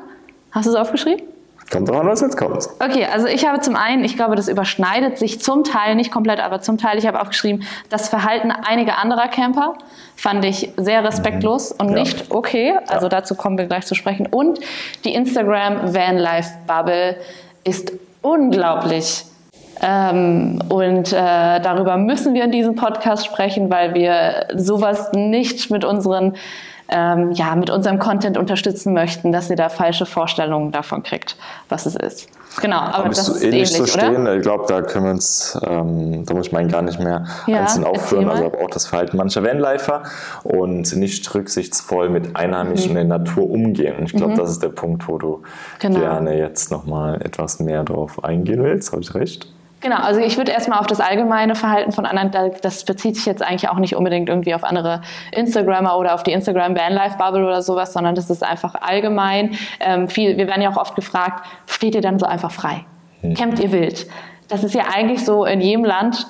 S1: Hast du es aufgeschrieben?
S2: Kommt drauf an, was jetzt kommt.
S1: Okay, also ich habe zum einen, ich glaube, das überschneidet sich zum Teil, nicht komplett, aber zum Teil, ich habe aufgeschrieben, das Verhalten einiger anderer Camper fand ich sehr respektlos und
S2: Ja.
S1: nicht okay. Also
S2: Ja.
S1: dazu kommen wir gleich zu sprechen. Und die Instagram Vanlife Bubble ist unglaublich. Ähm, und äh, darüber müssen wir in diesem Podcast sprechen, weil wir sowas nicht mit unseren ähm, ja, mit unserem Content unterstützen möchten, dass ihr da falsche Vorstellungen davon kriegt, was es ist. Genau, aber
S2: Aber
S1: das ist
S2: ähnlich
S1: ähnlich, oder?
S2: stehen? Ich glaube, da können wir uns, ähm, da muss ich meinen gar nicht mehr
S1: Ja,
S2: einzeln aufführen. Also auch das Verhalten mancher Vanlifer und nicht rücksichtsvoll mit Einheimischen in der Natur umgehen. Und ich glaube, das ist der Punkt, wo du
S1: Mhm. Genau.
S2: gerne jetzt nochmal etwas mehr drauf eingehen willst. Habe ich recht?
S1: Genau, also ich würde erstmal auf das allgemeine Verhalten von anderen, da- das bezieht sich jetzt eigentlich auch nicht unbedingt irgendwie auf andere Instagrammer oder auf die Instagram Vanlife Bubble oder sowas, sondern das ist einfach allgemein. Ähm, viel, wir werden ja auch oft gefragt, steht ihr dann so einfach frei? Campt ihr wild? Das ist ja eigentlich so in jedem Land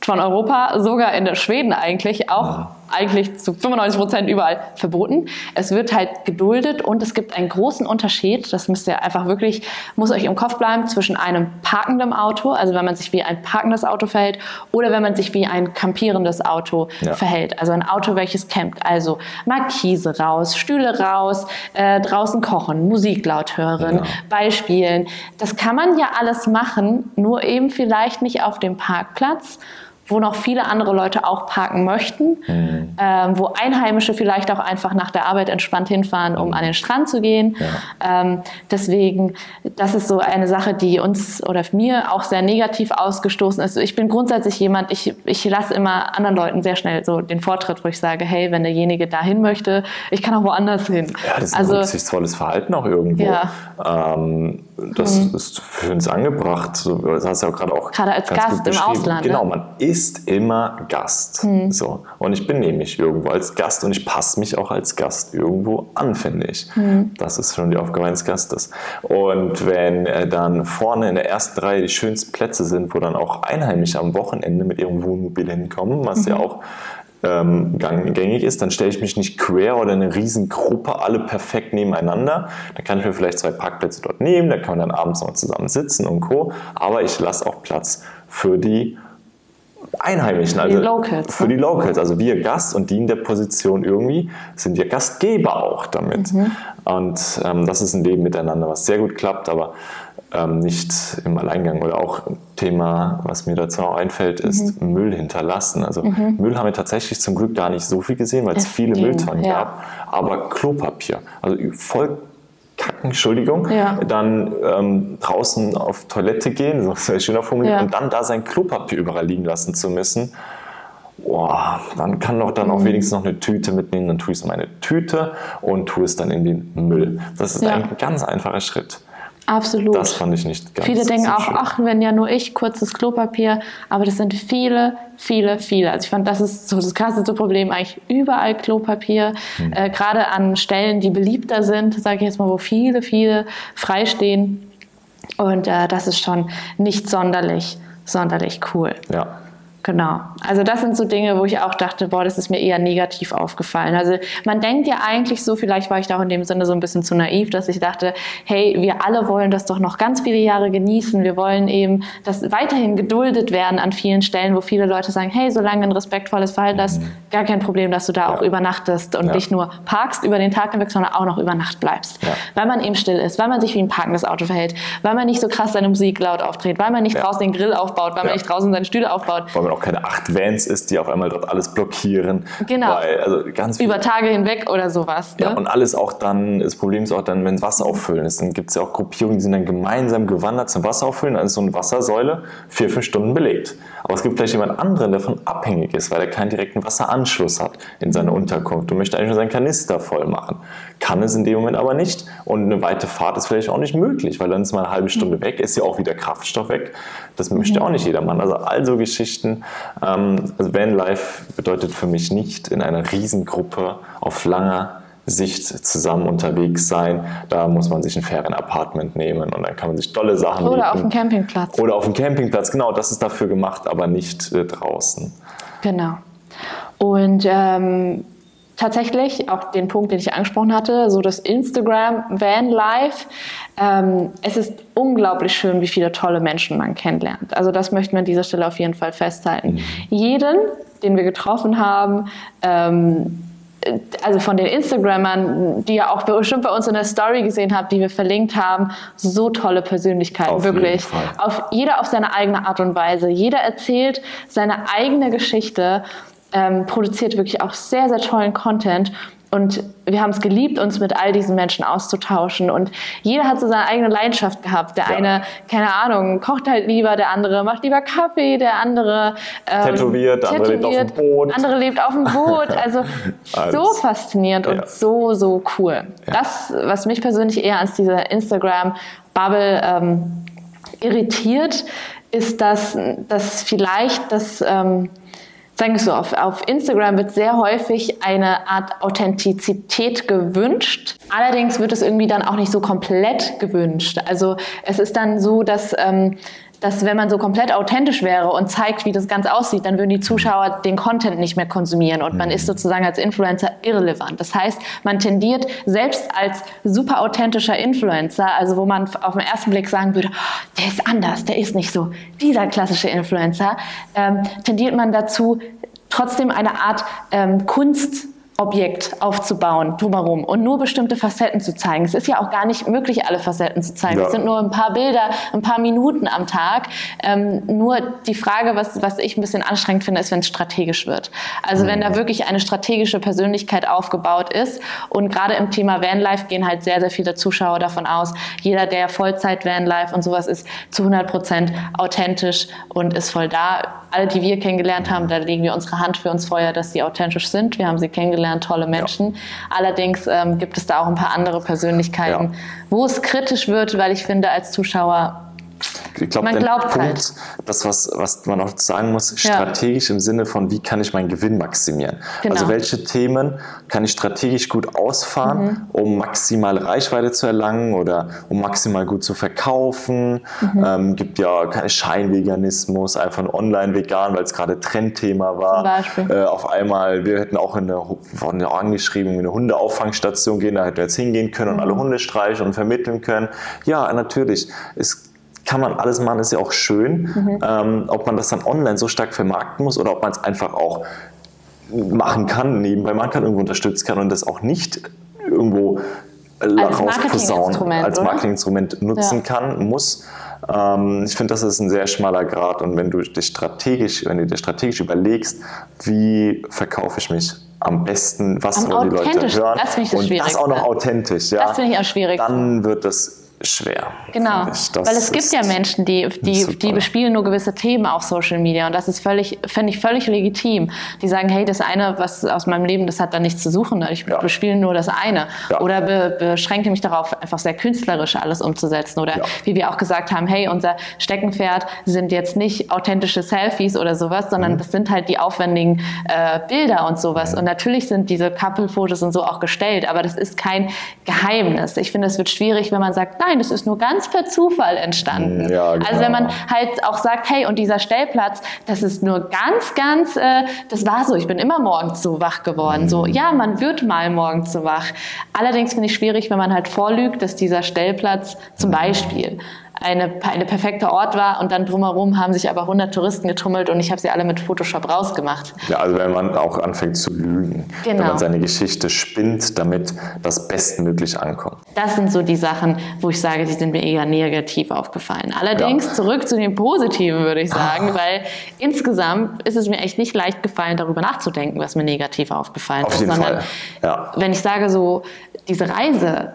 S1: von Europa, sogar in der Schweden eigentlich, auch eigentlich zu 95 Prozent überall verboten. Es wird halt geduldet und es gibt einen großen Unterschied, das müsst ihr einfach wirklich, muss euch im Kopf bleiben, zwischen einem parkenden Auto, also wenn man sich wie ein parkendes Auto verhält, oder wenn man sich wie ein kampierendes Auto
S2: Ja.
S1: verhält. Also ein Auto, welches campt. Also Markise raus, Stühle raus, äh, draußen kochen, Musik laut hören,
S2: Genau.
S1: Beispielen. Das kann man ja alles machen, nur eben vielleicht nicht auf dem Parkplatz, wo noch viele andere Leute auch parken möchten,
S2: Mhm.
S1: ähm, wo Einheimische vielleicht auch einfach nach der Arbeit entspannt hinfahren, um an den Strand zu gehen. Ähm, deswegen, das ist so eine Sache, die uns oder mir auch sehr negativ ausgestoßen ist. Ich bin grundsätzlich jemand, ich, ich lasse immer anderen Leuten sehr schnell so den Vortritt, wo ich sage, hey, wenn derjenige dahin möchte, ich kann auch woanders hin.
S2: Ja, das ist
S1: also,
S2: ein rücksichtsvolles Verhalten auch irgendwo.
S1: Ja.
S2: Ähm, das ist für uns angebracht. Das hast du ja gerade auch
S1: Gerade als Gast im. Ausland,
S2: Genau,
S1: ne?
S2: man ist immer Gast. So. Und ich benehme mich irgendwo als Gast und ich passe mich auch als Gast irgendwo an, finde ich. Das ist schon die Aufgabe eines Gastes. Und wenn äh, dann vorne in der ersten Reihe die schönsten Plätze sind, wo dann auch Einheimische am Wochenende mit ihrem Wohnmobil hinkommen, was ja auch ähm, gängig ist, dann stelle ich mich nicht quer oder in eine riesen Gruppe, alle perfekt nebeneinander. Dann kann ich mir vielleicht zwei Parkplätze dort nehmen, da kann man dann abends noch zusammen sitzen und Co. Aber ich lasse auch Platz für die Einheimischen,
S1: Für die
S2: also
S1: Locals,
S2: für die Locals, also wir Gast und die in der Position irgendwie sind wir Gastgeber auch damit.
S1: Mhm.
S2: Und ähm, das ist ein Leben miteinander, was sehr gut klappt, aber ähm, nicht im Alleingang. Oder auch ein Thema, was mir dazu auch einfällt, ist
S1: Mhm.
S2: Müll hinterlassen. Also Müll haben wir tatsächlich zum Glück gar nicht so viel gesehen, weil es
S1: Es
S2: viele
S1: ging,
S2: Mülltonnen
S1: ja.
S2: gab. Aber Klopapier, also voll kacken, Entschuldigung,
S1: Ja.
S2: dann ähm, draußen auf Toilette gehen, so sehr schöner formuliert,
S1: Ja.
S2: und dann da sein Klopapier überall liegen lassen zu müssen. Boah, dann kann doch dann
S1: Mhm.
S2: auch wenigstens noch eine Tüte mitnehmen, dann tue ich es in meine Tüte und tue es dann in den Müll. Das ist
S1: Ja.
S2: ein ganz einfacher Schritt.
S1: Absolut.
S2: Das fand ich nicht ganz
S1: Viele denken
S2: so
S1: auch,
S2: schön.
S1: ach, wenn ja nur ich, kurzes Klopapier, aber das sind viele, viele, viele. Also ich fand, das ist so das krasseste Problem, eigentlich überall Klopapier,
S2: Hm.
S1: äh, gerade an Stellen, die beliebter sind, sage ich jetzt mal, wo viele, viele freistehen. Und äh, das ist schon nicht sonderlich, sonderlich cool.
S2: Ja.
S1: Genau. Also das sind so Dinge, wo ich auch dachte, boah, das ist mir eher negativ aufgefallen. Also man denkt ja eigentlich so, vielleicht war ich da auch in dem Sinne so ein bisschen zu naiv, dass ich dachte, hey, wir alle wollen das doch noch ganz viele Jahre genießen. Wir wollen eben, dass weiterhin geduldet werden an vielen Stellen, wo viele Leute sagen, hey, solange ein respektvolles Verhalten hast, mhm. gar kein Problem, dass du da ja. auch übernachtest und ja. nicht nur parkst über den Tag hinweg, sondern auch noch über Nacht bleibst. Ja. Weil man eben still ist, weil man sich wie ein parkendes Auto verhält, weil man nicht so krass seine Musik laut aufdreht, weil man nicht draußen den Grill aufbaut, weil man nicht draußen seine Stühle aufbaut
S2: auch keine acht Vans ist, die auf einmal dort alles blockieren.
S1: Genau. Weil, also ganz Über Tage hinweg oder sowas.
S2: Ne? Ja, und alles auch dann, das Problem ist auch dann, wenn es Wasser auffüllen ist, dann gibt es ja auch Gruppierungen, die sind dann gemeinsam gewandert zum Wasser auffüllen, dann ist so eine Wassersäule vier, fünf Stunden belegt. Aber es gibt vielleicht jemand anderen, der davon abhängig ist, weil er keinen direkten Wasseranschluss hat in seine Unterkunft und möchte eigentlich nur seinen Kanister voll machen. Kann es in dem Moment aber nicht. Und eine weite Fahrt ist vielleicht auch nicht möglich, weil dann ist mal eine halbe Stunde weg, ist ja auch wieder Kraftstoff weg. Das möchte auch nicht jedermann. Also all so Geschichten. Ähm, also Vanlife bedeutet für mich nicht in einer Riesengruppe auf langer Sicht zusammen unterwegs sein. Da muss man sich ein fairen Apartment nehmen und dann kann man sich tolle Sachen
S1: Oder mieten. auf dem Campingplatz.
S2: Oder auf dem Campingplatz, genau, das ist dafür gemacht, aber nicht äh, draußen.
S1: Genau. Und ähm, tatsächlich auch den Punkt, den ich angesprochen hatte, so das Instagram Van Life. Ähm, es ist unglaublich schön, wie viele tolle Menschen man kennenlernt. Also das möchten wir an dieser Stelle auf jeden Fall festhalten. Mhm. Jeden, den wir getroffen haben, ähm, also von den Instagrammern, die ihr auch bestimmt bei uns in der Story gesehen habt, die wir verlinkt haben, so tolle Persönlichkeiten, auf wirklich. Auf, jeder auf seine eigene Art und Weise. Jeder erzählt seine eigene Geschichte, ähm, produziert wirklich auch sehr, sehr tollen Content. Und wir haben es geliebt, uns mit all diesen Menschen auszutauschen. Und jeder hat so seine eigene Leidenschaft gehabt. Der ja. eine, keine Ahnung, kocht halt lieber, der andere macht lieber Kaffee, der andere
S2: ähm, tätowiert, der andere lebt auf dem Boot.
S1: andere lebt auf dem Boot. Also so faszinierend ja. und so, so cool. Ja. Das, was mich persönlich eher ans dieser Instagram-Bubble ähm, irritiert, ist, dass, dass vielleicht das... Ähm, sagen wir so, auf, auf Instagram wird sehr häufig eine Art Authentizität gewünscht. Allerdings wird es irgendwie dann auch nicht so komplett gewünscht. Also es ist dann so, dass ähm, dass wenn man so komplett authentisch wäre und zeigt, wie das Ganze aussieht, dann würden die Zuschauer den Content nicht mehr konsumieren und man ist mhm. sozusagen als Influencer irrelevant. Das heißt, man tendiert selbst als super authentischer Influencer, also wo man auf den ersten Blick sagen würde, oh, der ist anders, der ist nicht so dieser klassische Influencer, ähm, tendiert man dazu, trotzdem eine Art ähm, Kunst Objekt aufzubauen drumherum und nur bestimmte Facetten zu zeigen. Es ist ja auch gar nicht möglich, alle Facetten zu zeigen. Ja. Es sind nur ein paar Bilder, ein paar Minuten am Tag. Ähm, nur die Frage, was, was ich ein bisschen anstrengend finde, ist, wenn es strategisch wird. Also mhm. wenn da mhm. wirklich eine strategische Persönlichkeit aufgebaut ist und gerade im Thema Vanlife gehen halt sehr, sehr viele Zuschauer davon aus, jeder, der Vollzeit Vanlife und sowas ist, zu 100 Prozent authentisch und ist voll da. Alle, die wir kennengelernt haben, da legen wir unsere Hand für uns Feuer, dass sie authentisch sind. Wir haben sie kennengelernt kennengelernt, tolle Menschen. Ja. Allerdings ähm, gibt es da auch ein paar andere Persönlichkeiten, ja. wo es kritisch wird, weil ich finde, als Zuschauer
S2: ich glaube, man glaubt Punkt, halt. Das, was, was man auch sagen muss, strategisch ja. im Sinne von, wie kann ich meinen Gewinn maximieren? Genau. Also welche Themen kann ich strategisch gut ausfahren, mhm. um maximal Reichweite zu erlangen oder um maximal gut zu verkaufen? Mhm. Ähm, gibt ja keinen Scheinveganismus, einfach nur online-vegan, weil es gerade Trendthema war. Äh, auf einmal, wir hätten auch in eine, wurden ja angeschrieben, in eine Hundeauffangstation gehen, da hätten wir jetzt hingehen können mhm. und alle Hunde streichen und vermitteln können. Ja, natürlich. Es kann man alles machen, ist ja auch schön. Mhm. Ähm, ob man das dann online so stark vermarkten muss oder ob man es einfach auch machen kann, nebenbei man kann irgendwo unterstützen kann und das auch nicht irgendwo als rausposaunen, als Marketinginstrument nutzen ja. kann, muss. Ähm, ich finde, das ist ein sehr schmaler Grad und wenn du dich strategisch, wenn du dir strategisch überlegst, wie verkaufe ich mich am besten, was wollen die Leute hören
S1: das
S2: ich das und das auch noch authentisch, ja,
S1: das finde ich am schwierigsten.
S2: Dann wird das schwer.
S1: Genau, weil es gibt ja Menschen, die, die, die bespielen nur gewisse Themen auf Social Media und das ist völlig, finde ich völlig legitim. Die sagen, hey, das eine, was aus meinem Leben, das hat da nichts zu suchen, ich ja. bespiele nur das eine. Ja. Oder be, beschränke mich darauf, einfach sehr künstlerisch alles umzusetzen. Oder ja. wie wir auch gesagt haben, hey, unser Steckenpferd sind jetzt nicht authentische Selfies oder sowas, sondern mhm. das sind halt die aufwendigen äh, Bilder und sowas. Mhm. Und natürlich sind diese Couple-Fotos und so auch gestellt, aber das ist kein Geheimnis. Ich finde, es wird schwierig, wenn man sagt, nein, nein, das ist nur ganz per Zufall entstanden.
S2: Ja, genau.
S1: Also wenn man halt auch sagt, hey, und dieser Stellplatz, das ist nur ganz, ganz, äh, das war so, ich bin immer morgens so wach geworden. So, ja, man wird mal morgens so wach. Allerdings finde ich schwierig, wenn man halt vorlügt, dass dieser Stellplatz zum Beispiel eine, eine perfekte Ort war und dann drumherum haben sich aber 100 Touristen getummelt und ich habe sie alle mit Photoshop rausgemacht.
S2: Ja, also wenn man auch anfängt zu lügen, wenn
S1: Genau.
S2: man seine Geschichte spinnt, damit das bestmöglich ankommt.
S1: Das sind so die Sachen, wo ich sage, die sind mir eher negativ aufgefallen. Allerdings zurück zu den Positiven, würde ich sagen, weil insgesamt ist es mir echt nicht leicht gefallen, darüber nachzudenken, was mir negativ aufgefallen
S2: Auf
S1: ist. sondern
S2: ja.
S1: wenn ich sage so, diese Reise,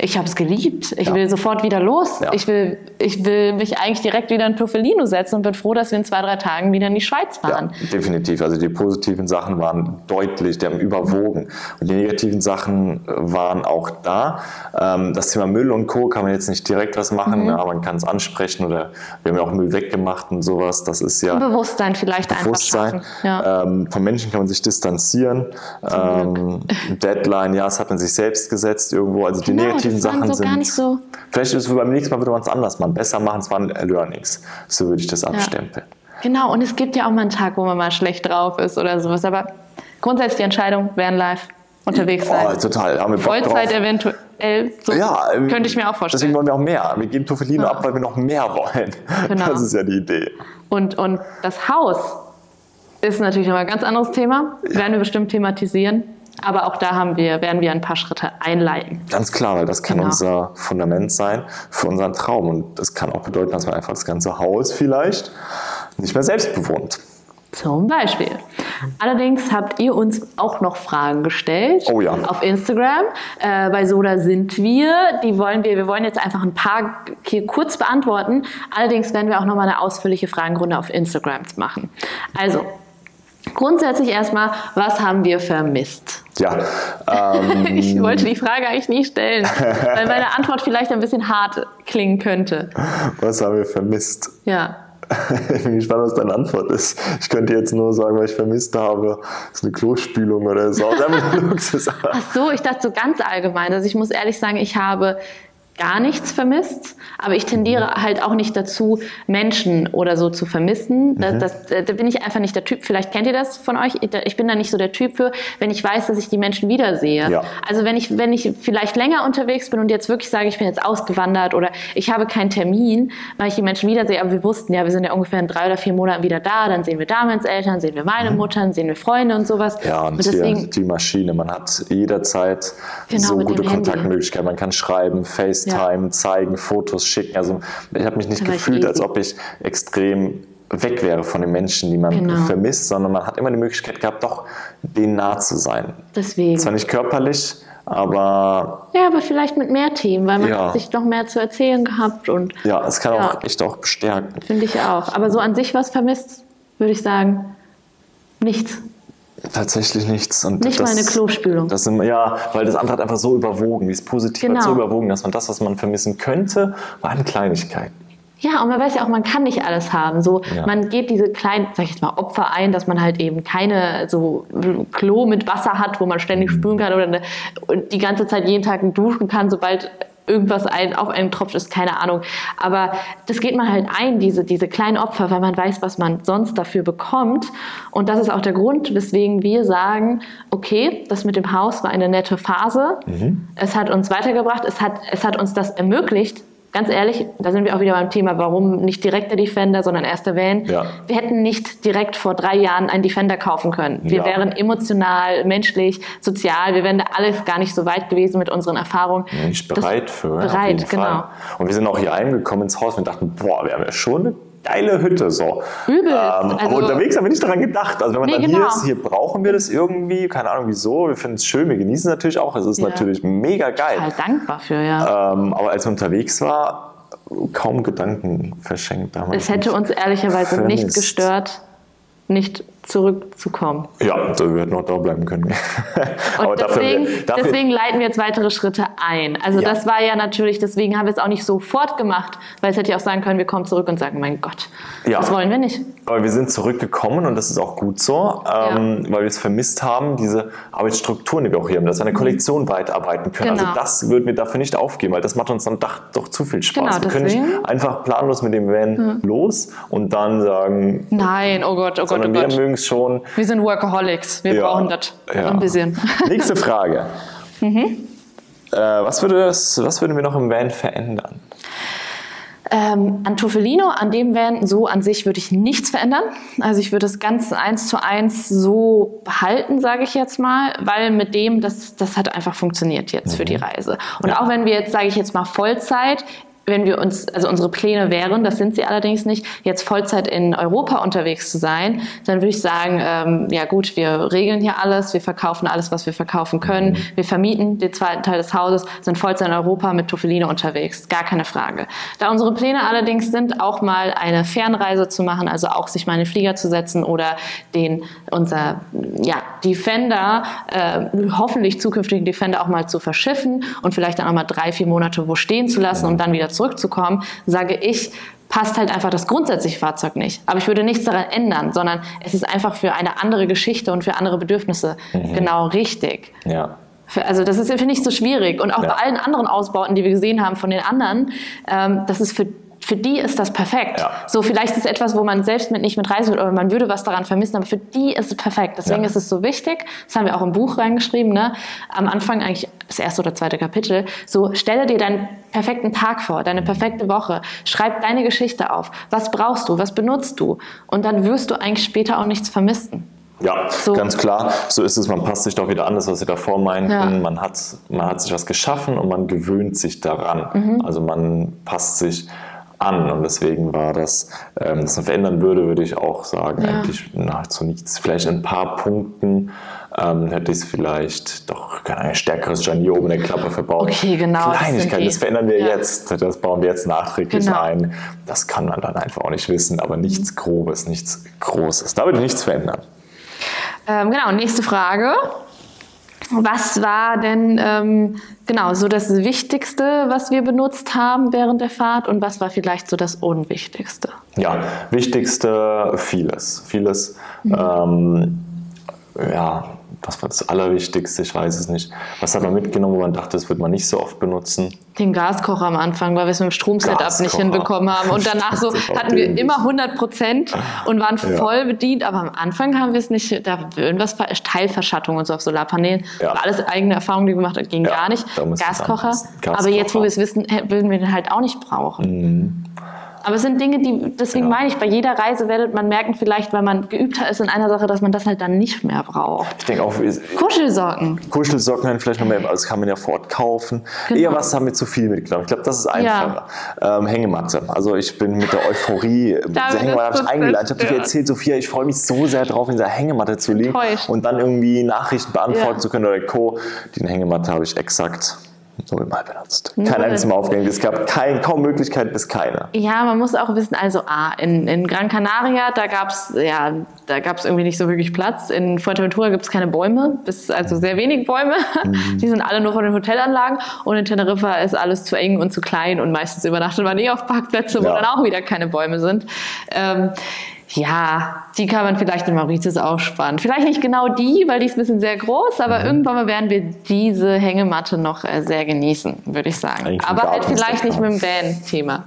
S1: ich habe es geliebt. Ich
S2: Ja.
S1: will sofort wieder los.
S2: Ja.
S1: Ich, will, ich will mich eigentlich direkt wieder in Toffelino setzen und bin froh, dass wir in zwei, drei Tagen wieder in die Schweiz
S2: Ja,
S1: fahren.
S2: definitiv. Also die positiven Sachen waren deutlich, die haben überwogen. Und die negativen Sachen äh, waren auch da. Ähm, Das Thema Müll und Co. kann man jetzt nicht direkt was machen,
S1: Mhm.
S2: aber man kann es ansprechen oder wir haben ja auch Müll weggemacht und sowas. Das ist ja
S1: Bewusstsein vielleicht
S2: Bewusstsein.
S1: einfach. Ja.
S2: Ähm, vom Menschen kann man sich distanzieren. Ähm, Deadline, ja, das hat man sich selbst gesetzt irgendwo. Also die
S1: Genau,
S2: negativen
S1: waren
S2: Sachen
S1: so
S2: sind.
S1: gar nicht so-
S2: Vielleicht ist es beim nächsten Mal würde man es anders machen, besser machen. Es waren Learnings. So würde ich das abstempeln.
S1: Genau, und es gibt ja auch mal einen Tag, wo man mal schlecht drauf ist oder sowas. Aber grundsätzlich die Entscheidung, Vanlife, unterwegs sein.
S2: Oh, total. Haben wir
S1: Vollzeit
S2: drauf.
S1: eventuell, so
S2: Ja, ähm,
S1: könnte ich mir auch
S2: Deswegen
S1: vorstellen.
S2: wollen wir auch mehr. Wir geben Toffelino
S1: Ja.
S2: ab, weil wir noch mehr wollen.
S1: Genau.
S2: Das ist ja die Idee.
S1: Und, und das Haus ist natürlich noch mal ein ganz anderes Thema, werden wir bestimmt thematisieren. Aber auch da haben wir, werden wir ein paar Schritte einleiten.
S2: Ganz klar, weil das kann
S1: Genau.
S2: unser Fundament sein für unseren Traum. Und das kann auch bedeuten, dass man einfach das ganze Haus vielleicht nicht mehr selbst bewohnt.
S1: Zum Beispiel. Allerdings habt ihr uns auch noch Fragen gestellt
S2: Oh ja.
S1: auf Instagram. Äh, bei Soda sind wir. Die wollen wir, wir wollen jetzt einfach ein paar hier kurz beantworten. Allerdings werden wir auch noch mal eine ausführliche Fragenrunde auf Instagram machen. Also, grundsätzlich erstmal, was haben wir vermisst?
S2: Ja, ähm,
S1: Ich wollte die Frage eigentlich nie stellen, weil meine Antwort vielleicht ein bisschen hart klingen könnte.
S2: was haben wir vermisst?
S1: Ja.
S2: Ich bin gespannt, was deine Antwort ist. Ich könnte jetzt nur sagen, was ich vermisst habe. Das ist eine Klospülung oder so.
S1: Ach so, ich dachte so ganz allgemein. Also ich muss ehrlich sagen, ich habe gar nichts vermisst, aber ich tendiere halt auch nicht dazu, Menschen oder so zu vermissen.
S2: Mhm.
S1: Das, da bin ich einfach nicht der Typ. Vielleicht kennt ihr das von euch. Ich bin da nicht so der Typ für, wenn ich weiß, dass ich die Menschen wiedersehe.
S2: Ja.
S1: Also wenn ich, wenn ich vielleicht länger unterwegs bin und jetzt wirklich sage, ich bin jetzt ausgewandert oder ich habe keinen Termin, weil ich die Menschen wiedersehe, aber wir wussten ja, wir sind ja ungefähr in drei oder vier Monaten wieder da, dann sehen wir Damens Eltern, sehen wir meine Mutter, dann sehen wir Freunde und sowas.
S2: Mhm. Ja, und,
S1: und deswegen,
S2: die Maschine. Man hat jederzeit
S1: Genau,
S2: so gute. Kontaktmöglichkeiten. Man kann schreiben, FaceTime, zeigen, Fotos schicken. Also ich habe mich nicht
S1: ich
S2: gefühlt, als ob ich extrem weg wäre von den Menschen, die man
S1: Genau.
S2: vermisst, sondern man hat immer die Möglichkeit gehabt, doch denen nah zu sein.
S1: deswegen.
S2: Zwar nicht körperlich, aber
S1: Ja, aber vielleicht mit mehr Themen, weil man
S2: Ja.
S1: hat sich noch mehr zu erzählen gehabt und
S2: ja, es kann
S1: Ja.
S2: auch echt auch bestärken.
S1: finde ich auch. Aber so an sich was vermisst, würde ich sagen, nichts.
S2: Tatsächlich nichts. Und
S1: Nicht mal eine Klospülung.
S2: Das sind, ja, weil das andere hat einfach so überwogen. Dieses Positive hat
S1: Genau.
S2: so überwogen, dass man das, was man vermissen könnte, waren Kleinigkeiten.
S1: Ja, und man weiß ja auch, man kann nicht alles haben. So,
S2: Ja.
S1: man geht diese kleinen, sag ich jetzt mal, Opfer ein, dass man halt eben keine so Klo mit Wasser hat, wo man ständig spülen kann oder eine, und die ganze Zeit jeden Tag duschen kann, sobald irgendwas ein, auf einen tropft, ist keine Ahnung. Aber das geht man halt ein, diese, diese kleinen Opfer, weil man weiß, was man sonst dafür bekommt. Und das ist auch der Grund, weswegen wir sagen, okay, das mit dem Haus war eine nette Phase. Es hat uns weitergebracht, es hat, es hat uns das ermöglicht, Ganz ehrlich, da sind wir auch wieder beim Thema, warum nicht direkt der Defender, sondern erst der Van.
S2: Ja.
S1: Wir hätten nicht direkt vor drei Jahren einen Defender kaufen können. Wir
S2: Ja.
S1: wären emotional, menschlich, sozial, wir wären da alles gar nicht so weit gewesen mit unseren Erfahrungen.
S2: Nicht
S1: Das-
S2: bereit für. auf
S1: Bereit, genau.
S2: Fall. Und wir sind auch hier eingekommen ins Haus und dachten, boah, wir haben ja schon eine geile Hütte. So.
S1: Übelst.
S2: Ähm,
S1: Also-
S2: aber unterwegs haben wir nicht daran gedacht. Also wenn man
S1: Nee,
S2: dann
S1: genau.
S2: hier ist, hier brauchen wir das irgendwie, keine Ahnung wieso. Wir finden es schön, wir genießen es natürlich auch. Es ist
S1: Ja.
S2: natürlich mega geil.
S1: Total dankbar für, ja.
S2: Ähm, aber als wir unterwegs war, kaum Gedanken verschenkt. Da haben wir
S1: es hätte
S2: nicht
S1: uns ehrlicherweise nicht
S2: vermisst.
S1: gestört, nicht zurückzukommen.
S2: Ja, so wir hätten noch da bleiben können.
S1: Und deswegen, dafür, dafür, deswegen, leiten wir jetzt weitere Schritte ein. Also ja. das war ja natürlich, deswegen haben wir es auch nicht sofort gemacht, weil es hätte ja auch sagen können, wir kommen zurück und sagen, mein Gott, ja. das wollen wir nicht.
S2: Aber wir sind zurückgekommen und das ist auch gut so, ähm, ja. weil wir es vermisst haben, diese Arbeitsstrukturen, die wir auch hier haben, dass wir eine mhm. Kollektion weiterarbeiten können. Also genau. Also das würden wir dafür nicht aufgeben, weil das macht uns dann doch, doch zu viel Spaß. Genau, wir können nicht einfach planlos mit dem Van mhm. los und dann sagen,
S1: nein, oh Gott, oh Gott, oh Gott.
S2: Es schon.
S1: Wir sind Workaholics, wir brauchen das ein bisschen.
S2: Nächste Frage. mhm. äh, was, würde das, was würden wir noch im Van verändern?
S1: Ähm, an Tofelino, an dem Van, so an sich würde ich nichts verändern. Also ich würde es ganz eins zu eins so behalten, sage ich jetzt mal, weil mit dem, das, das hat einfach funktioniert jetzt mhm. für die mhm. Reise. Und ja. auch wenn wir jetzt, sage ich jetzt mal, Vollzeit wenn wir uns, also unsere Pläne wären, das sind sie allerdings nicht, jetzt Vollzeit in Europa unterwegs zu sein, dann würde ich sagen, ähm, ja gut, wir regeln hier alles, wir verkaufen alles, was wir verkaufen können, wir vermieten den zweiten Teil des Hauses, sind Vollzeit in Europa mit Tofeline unterwegs, gar keine Frage. Da unsere Pläne allerdings sind, auch mal eine Fernreise zu machen, also auch sich mal in den Flieger zu setzen oder den, unser, ja, Defender, äh, hoffentlich zukünftigen Defender auch mal zu verschiffen und vielleicht dann auch mal drei, vier Monate wo stehen zu lassen und dann wieder zurückzukommen, sage ich, passt halt einfach das grundsätzliche Fahrzeug nicht. Aber ich würde nichts daran ändern, sondern es ist einfach für eine andere Geschichte und für andere Bedürfnisse mhm. genau richtig.
S2: Ja.
S1: Also das ist, finde ich, so schwierig. Und auch ja. bei allen anderen Ausbauten, die wir gesehen haben von den anderen, ähm, das ist für für die ist das perfekt. Ja. So, vielleicht ist es etwas, wo man selbst mit nicht mit reisen würde oder man würde was daran vermissen, aber für die ist es perfekt. Deswegen ja. ist es so wichtig. Das haben wir auch im Buch reingeschrieben, ne? Am Anfang eigentlich das erste oder zweite Kapitel. So, stelle dir deinen perfekten Tag vor, deine perfekte Woche. Schreib deine Geschichte auf. Was brauchst du? Was benutzt du? Und dann wirst du eigentlich später auch nichts vermissen.
S2: Ja, so. ganz klar. So ist es. Man passt sich doch wieder an, das, was Sie davor meinten. Ja. Man, hat, man hat sich was geschaffen und man gewöhnt sich daran. Mhm. Also man passt sich an. Und deswegen war das, ähm, das verändern würde, würde ich auch sagen, ja. eigentlich nahezu nichts. Vielleicht in ein paar Punkten ähm, hätte ich es vielleicht doch ein stärkeres Janier oben in der Klappe verbaut.
S1: Okay, genau.
S2: Kleinigkeiten, das, das verändern wir ja. jetzt. Das bauen wir jetzt nachträglich genau. ein. Das kann man dann einfach auch nicht wissen, aber nichts Grobes, nichts Großes. Da würde ich nichts verändern.
S1: Ähm, genau, nächste Frage. Was war denn ähm, genau so das Wichtigste, was wir benutzt haben während der Fahrt und was war vielleicht so das Unwichtigste?
S2: Ja, wichtigste vieles. Vieles, mhm. ähm, ja, was war das Allerwichtigste? Ich weiß es nicht. Was hat man mitgenommen, wo man dachte, das wird man nicht so oft benutzen?
S1: Den Gaskocher am Anfang, weil wir es mit dem Stromsetup nicht hinbekommen haben. Und danach so hatten wir immer 100 Prozent und waren ja. voll bedient. Aber am Anfang haben wir es nicht, da irgendwas, Teilverschattung und so auf Solarpanelen. Ja. Alles eigene Erfahrung, die wir gemacht haben, ging ja, gar nicht. Gaskocher. Gaskocher. Aber jetzt, wo wir es wissen, würden wir den halt auch nicht brauchen. Mhm. Aber es sind Dinge, die, deswegen ja. meine ich, bei jeder Reise werdet man merken, vielleicht, weil man geübter ist in einer Sache, dass man das halt dann nicht mehr braucht.
S2: Ich denke auch,
S1: Kuschelsocken.
S2: Kuschelsocken dann vielleicht noch mehr, das kann man ja fortkaufen. Genau. Eher was haben wir zu viel mitgenommen. Ich glaube, das ist einfacher. Ja. Ähm, Hängematte. Also ich bin mit der Euphorie, dieser Hängematte habe ich eingeladen. Ich habe dir erzählt, Sophia, ich freue mich so sehr drauf, in dieser Hängematte zu liegen Enttäuscht. und dann irgendwie Nachrichten beantworten ja. zu können oder Co. Die Hängematte habe ich exakt nullmal benutzt. Kein Null. einziges Mal. Es gab kein, kaum Möglichkeit bis keine.
S1: Ja, man muss auch wissen, also A, in, in Gran Canaria, da gab es ja, irgendwie nicht so wirklich Platz. In Fuerteventura gibt es keine Bäume, bis, also sehr wenig Bäume. Mhm. Die sind alle nur von den Hotelanlagen. Und in Teneriffa ist alles zu eng und zu klein und meistens übernachtet man eh auf Parkplätze, wo ja. dann auch wieder keine Bäume sind. Ähm, ja, die kann man vielleicht in Mauritius ausspannen. Vielleicht nicht genau die, weil die ist ein bisschen sehr groß, aber mhm. irgendwann mal werden wir diese Hängematte noch äh, sehr genießen, würde ich sagen. Eigentlich aber halt vielleicht nicht mit dem Van-Thema.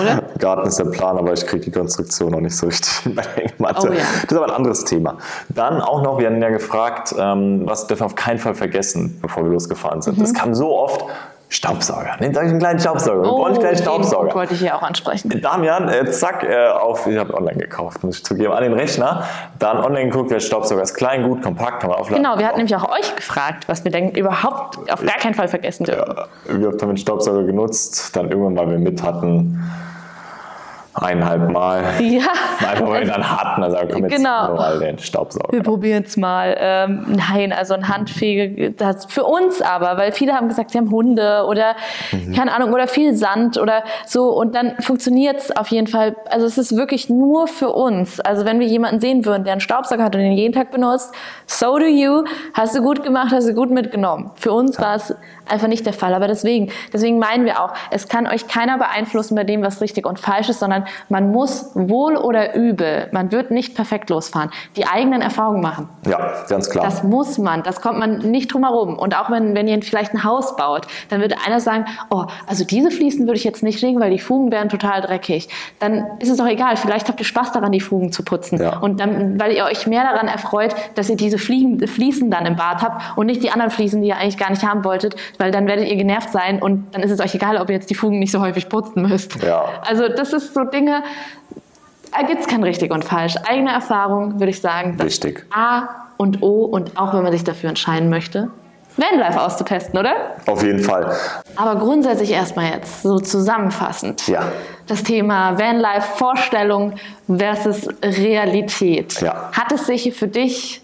S1: Oder?
S2: Garten ist der Plan, aber ich kriege die Konstruktion noch nicht so richtig mit der Hängematte. Oh, ja. Das ist aber ein anderes Thema. Dann auch noch, wir hatten ja gefragt, ähm, was dürfen wir auf keinen Fall vergessen, bevor wir losgefahren sind. Mhm. Das kam so oft, Staubsauger. Nehmt euch einen kleinen Staubsauger. Oh, einen kleinen Staubsauger.
S1: wollte ich hier auch ansprechen.
S2: Damian, äh, zack, äh, auf, ich habe online gekauft, muss ich zugeben, an den Rechner. Dann online geguckt, der Staubsauger ist klein, gut, kompakt, kann man aufladen.
S1: Genau, wir hatten nämlich auch euch gefragt, was wir denken, überhaupt auf gar keinen Fall vergessen dürfen.
S2: Ja, wir haben den Staubsauger genutzt, dann irgendwann, weil wir mit hatten, eineinhalb Mal.
S1: Ja.
S2: Einfach weil wir dann hatten, also komm jetzt
S1: Genau.
S2: mal den Staubsauger.
S1: Wir probieren es mal. Ähm, nein, also ein Handfege, das für uns aber, weil viele haben gesagt, sie haben Hunde oder keine Ahnung, oder viel Sand oder so und dann funktioniert es auf jeden Fall. Also es ist wirklich nur für uns. Also wenn wir jemanden sehen würden, der einen Staubsauger hat und den jeden Tag benutzt, so do you, hast du gut gemacht, hast du gut mitgenommen. Für uns war es einfach nicht der Fall. Aber deswegen, deswegen meinen wir auch, es kann euch keiner beeinflussen bei dem, was richtig und falsch ist, sondern man muss wohl oder übel, man wird nicht perfekt losfahren, die eigenen Erfahrungen machen.
S2: Ja, ganz klar.
S1: Das muss man, das kommt man nicht drum herum. Und auch wenn, wenn ihr vielleicht ein Haus baut, dann würde einer sagen, oh, also diese Fliesen würde ich jetzt nicht legen, weil die Fugen wären total dreckig. Dann ist es doch egal, vielleicht habt ihr Spaß daran, die Fugen zu putzen.
S2: Ja.
S1: Und dann, weil ihr euch mehr daran erfreut, dass ihr diese Fliegen, Fliesen dann im Bad habt und nicht die anderen Fliesen, die ihr eigentlich gar nicht haben wolltet, weil dann werdet ihr genervt sein und dann ist es euch egal, ob ihr jetzt die Fugen nicht so häufig putzen müsst.
S2: Ja.
S1: Also das ist so Dinge, da gibt es kein richtig und falsch. Eigene Erfahrung, würde ich sagen. das
S2: Wichtig.
S1: A und O und auch wenn man sich dafür entscheiden möchte, Vanlife auszutesten, oder?
S2: Auf jeden Fall.
S1: Aber grundsätzlich erstmal jetzt, so zusammenfassend.
S2: Ja.
S1: Das Thema Vanlife, Vorstellung versus Realität.
S2: Ja.
S1: Hat es sich für dich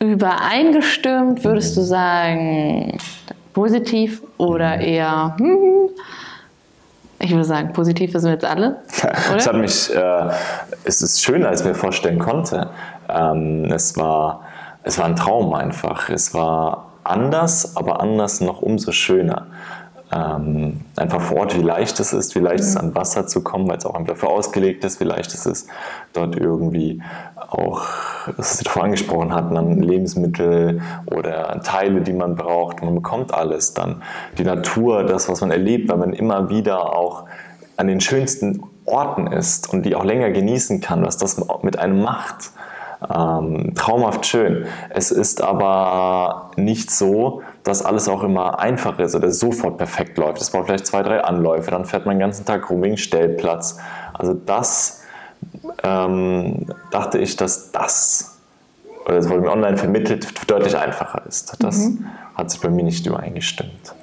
S1: übereingestimmt? Würdest du sagen positiv oder eher, hm, ich würde sagen, positiv wissen wir jetzt alle.
S2: Es hat mich, äh, es ist schöner, als ich mir vorstellen konnte. Ähm, es, war, es war ein Traum einfach. Es war anders, aber anders noch umso schöner. Ähm, einfach vor Ort, wie leicht es ist, wie leicht es ist, an Wasser zu kommen, weil es auch einfach dafür ausgelegt ist, wie leicht es ist, dort irgendwie auch, was Sie davor angesprochen hatten, an Lebensmittel oder Teile, die man braucht. Man bekommt alles dann. Die Natur, das, was man erlebt, weil man immer wieder auch an den schönsten Orten ist und die auch länger genießen kann, was das mit einem macht. Ähm, traumhaft schön. Es ist aber nicht so, dass alles auch immer einfach ist oder sofort perfekt läuft. Es braucht vielleicht zwei, drei Anläufe, dann fährt man den ganzen Tag rum wegen Stellplatz. Also das ähm, dachte ich, dass das, oder das wurde mir online vermittelt, deutlich einfacher ist. Das hat sich bei mir nicht übereingestimmt.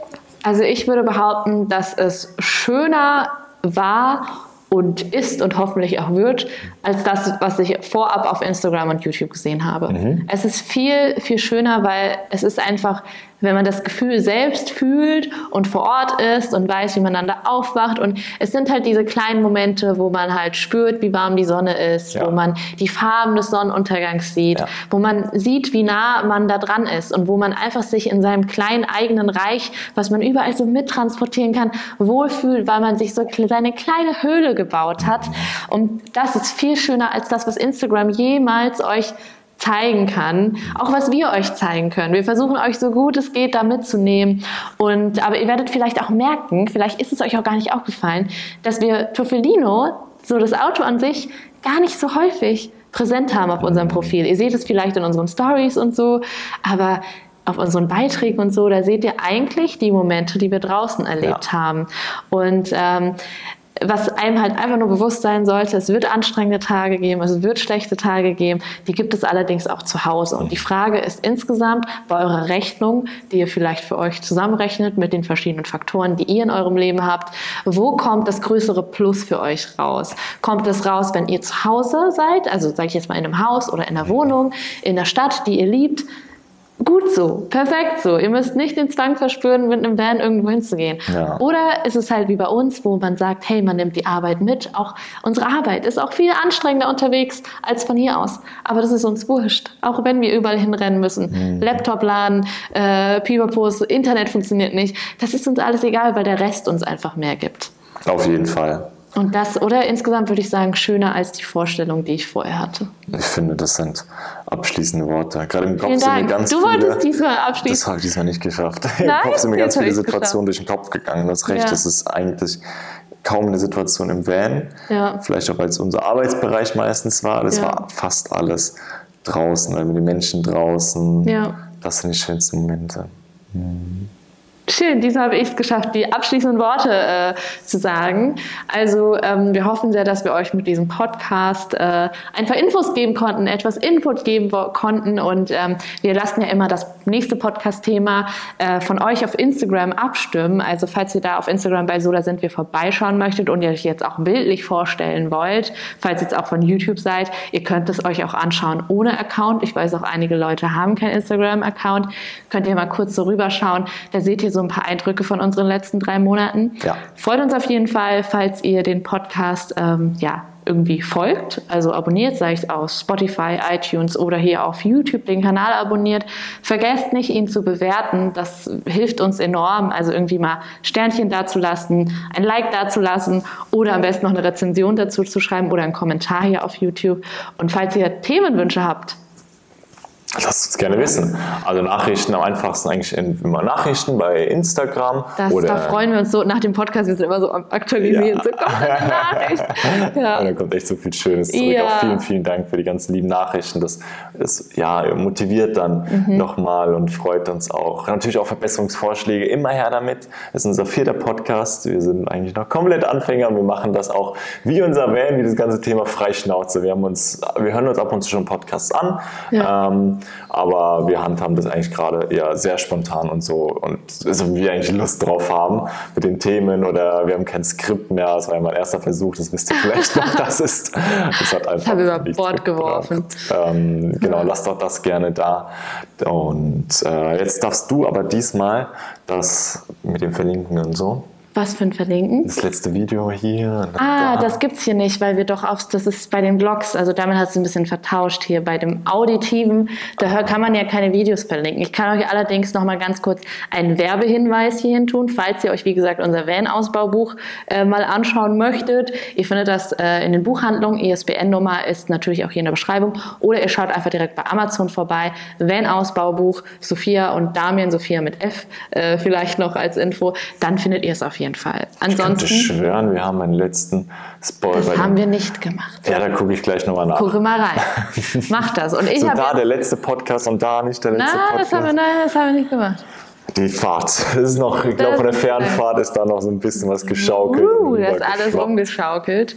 S1: Also ich würde behaupten, dass es schöner war und ist und hoffentlich auch wird, als das, was ich vorab auf Instagram und YouTube gesehen habe. Es ist viel, viel schöner, weil es ist einfach, wenn man das Gefühl selbst fühlt und vor Ort ist und weiß, wie man dann da aufwacht. Und es sind halt diese kleinen Momente, wo man halt spürt, wie warm die Sonne ist,
S2: Ja.
S1: wo man die Farben des Sonnenuntergangs sieht,
S2: Ja.
S1: wo man sieht, wie nah man da dran ist und wo man einfach sich in seinem kleinen eigenen Reich, was man überall so mittransportieren kann, wohlfühlt, weil man sich so seine kleine Höhle gebaut hat. Und das ist viel schöner als das, was Instagram jemals euch zeigen kann, auch was wir euch zeigen können. Wir versuchen euch so gut es geht da mitzunehmen und aber ihr werdet vielleicht auch merken, vielleicht ist es euch auch gar nicht aufgefallen, dass wir Toffelino, so das Auto an sich, gar nicht so häufig präsent haben auf unserem Profil. Ihr seht es vielleicht in unseren Stories und so, aber auf unseren Beiträgen und so, da seht ihr eigentlich die Momente, die wir draußen erlebt
S2: Ja.
S1: haben. Und ähm, was einem halt einfach nur bewusst sein sollte, es wird anstrengende Tage geben, es wird schlechte Tage geben, die gibt es allerdings auch zu Hause. Und die Frage ist insgesamt bei eurer Rechnung, die ihr vielleicht für euch zusammenrechnet mit den verschiedenen Faktoren, die ihr in eurem Leben habt, wo kommt das größere Plus für euch raus? Kommt es raus, wenn ihr zu Hause seid, also sage ich jetzt mal in einem Haus oder in einer Wohnung, in der Stadt, die ihr liebt, Gut so, perfekt so. Ihr müsst nicht den Zwang verspüren, mit einem Van irgendwo hinzugehen.
S2: Ja.
S1: Oder ist es halt wie bei uns, wo man sagt, hey, man nimmt die Arbeit mit. Auch unsere Arbeit ist auch viel anstrengender unterwegs als von hier aus. Aber das ist uns wurscht. Auch wenn wir überall hinrennen müssen. Laptop laden, äh, Pivopos, Internet funktioniert nicht. Das ist uns alles egal, weil der Rest uns einfach mehr gibt.
S2: Auf jeden Fall.
S1: Und das, oder insgesamt würde ich sagen, schöner als die Vorstellung, die ich vorher hatte.
S2: Ich finde, das sind abschließende Worte. Gerade im Kopf
S1: Vielen
S2: sind mir ganz
S1: Du
S2: viele.
S1: wolltest diesmal
S2: Das
S1: abschließen.
S2: habe ich diesmal nicht geschafft.
S1: Nein?
S2: Im Kopf sind mir ganz viele Situationen durch den Kopf gegangen. Du hast recht,
S1: Ja.
S2: das ist eigentlich kaum eine Situation im Van.
S1: Ja.
S2: Vielleicht auch, weil es unser Arbeitsbereich meistens war. Das
S1: Ja.
S2: war fast alles draußen, wir die Menschen draußen.
S1: Ja.
S2: Das sind die schönsten Momente.
S1: Schön, diesmal habe ich es geschafft, die abschließenden Worte äh, zu sagen. Also ähm, wir hoffen sehr, dass wir euch mit diesem Podcast äh, einfach Infos geben konnten, etwas Input geben konnten und ähm, wir lassen ja immer das nächste Podcast-Thema äh, von euch auf Instagram abstimmen. Also falls ihr da auf Instagram bei Soda sind wir vorbeischauen möchtet und ihr euch jetzt auch bildlich vorstellen wollt, falls ihr jetzt auch von YouTube seid, ihr könnt es euch auch anschauen ohne Account. Ich weiß auch, einige Leute haben keinen Instagram-Account. Könnt ihr mal kurz so rüberschauen. Da seht ihr so ein paar Eindrücke von unseren letzten drei Monaten. Ja. Freut uns auf jeden Fall, falls ihr den Podcast ähm, ja, irgendwie folgt, also abonniert, sei es auf Spotify, iTunes oder hier auf YouTube den Kanal abonniert. Vergesst nicht, ihn zu bewerten. Das hilft uns enorm. Also irgendwie mal Sternchen dazulassen, ein Like dazulassen oder am besten noch eine Rezension dazu zu schreiben oder einen Kommentar hier auf YouTube. Und falls ihr Themenwünsche habt,
S2: Lasst uns gerne wissen. Also Nachrichten am einfachsten eigentlich immer Nachrichten bei Instagram.
S1: Das, oder da freuen wir uns so nach dem Podcast, wir sind immer so aktualisiert. Ja. So, kommt eine Nachricht.
S2: Ja. Und da kommt echt so viel Schönes zurück. Ja. Auch vielen, vielen Dank für die ganzen lieben Nachrichten. Das, das ja, motiviert dann mhm. nochmal und freut uns auch. Natürlich auch Verbesserungsvorschläge, immer her damit. Das ist unser vierter Podcast. Wir sind eigentlich noch komplett Anfänger und wir machen das auch wie unser Van, wie das ganze Thema Freischnauze. Wir, haben uns, wir hören uns ab und zu schon Podcasts an. Ja. Ähm, aber wir handhaben das eigentlich gerade eher sehr spontan und so und also wir eigentlich Lust drauf haben mit den Themen oder wir haben kein Skript mehr. Das war ja mein erster Versuch, das wisst ihr vielleicht noch, das ist. Das hat einfach.
S1: Das habe über Bord geworfen.
S2: Ähm, genau, ja. lasst doch das gerne da. Und äh, jetzt darfst du aber diesmal das mit dem Verlinken und so
S1: was für ein Verlinken?
S2: Das letzte Video hier.
S1: Ah, da. das gibt's hier nicht, weil wir doch auf, das ist bei den Blogs, also damit hat es ein bisschen vertauscht hier. Bei dem Auditiven, da kann man ja keine Videos verlinken. Ich kann euch allerdings noch mal ganz kurz einen Werbehinweis hierhin tun, falls ihr euch, wie gesagt, unser Van-Ausbaubuch äh, mal anschauen möchtet. Ihr findet das äh, in den Buchhandlungen. ISBN-Nummer ist natürlich auch hier in der Beschreibung. Oder ihr schaut einfach direkt bei Amazon vorbei. Van-Ausbaubuch, Sophia und Damien, Sophia mit F, äh, vielleicht noch als Info. Dann findet ihr es auf jeden jeden Fall.
S2: Ansonsten. Ich könnte schwören, wir haben einen letzten Spoiler.
S1: Das haben wir nicht gemacht.
S2: Ja, da gucke ich gleich nochmal nach.
S1: Gucke mal rein. Mach das. Und ich
S2: so da der letzte Podcast und da nicht der letzte
S1: nein,
S2: Podcast.
S1: Das haben wir, nein, das haben wir nicht gemacht.
S2: Die Fahrt. Das ist noch, ich glaube, von der Fernfahrt ist da noch so ein bisschen was geschaukelt.
S1: Uh, das ist alles rumgeschaukelt.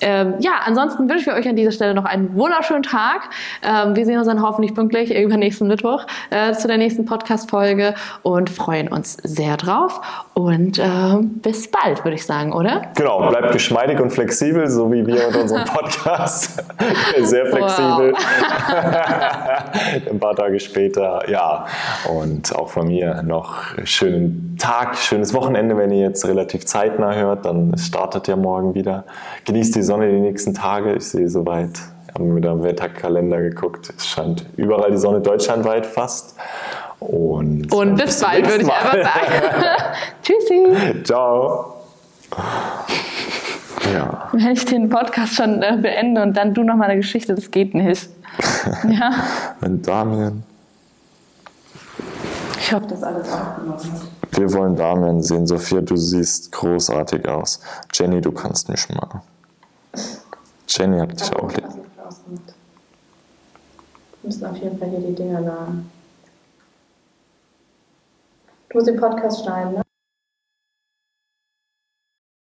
S1: Ähm, ja, ansonsten wünsche ich euch an dieser Stelle noch einen wunderschönen Tag. Ähm, wir sehen uns dann hoffentlich pünktlich übernächsten Mittwoch äh, zu der nächsten Podcast-Folge und freuen uns sehr drauf. Und äh, bis bald, würde ich sagen, oder?
S2: Genau, bleibt geschmeidig und flexibel, so wie wir mit unserem Podcast. sehr flexibel. Ein paar Tage später, ja. Und auch von mir noch schönen Tag, schönes Wochenende, wenn ihr jetzt relativ zeitnah hört. Dann startet ja morgen wieder. Genießt die Sonne die nächsten Tage. Ich sehe soweit, haben wir mit am Wetterkalender geguckt. Es scheint überall die Sonne deutschlandweit fast. Und,
S1: und bis, bis bald, würde ich einfach sagen. Tschüssi.
S2: Ciao.
S1: Ja. Wenn ich den Podcast schon äh, beende und dann du noch mal eine Geschichte, das geht nicht. ja.
S2: Wenn Damian.
S1: Ich hoffe, dass alles aufgenommen hat.
S2: Wir wollen Damian sehen. Sophia, du siehst großartig aus. Jenny, du kannst mich mal. Jenny hat dich auch lieb. Wir
S1: müssen auf jeden Fall hier die Dinger laden. Du musst den Podcast schneiden, ne?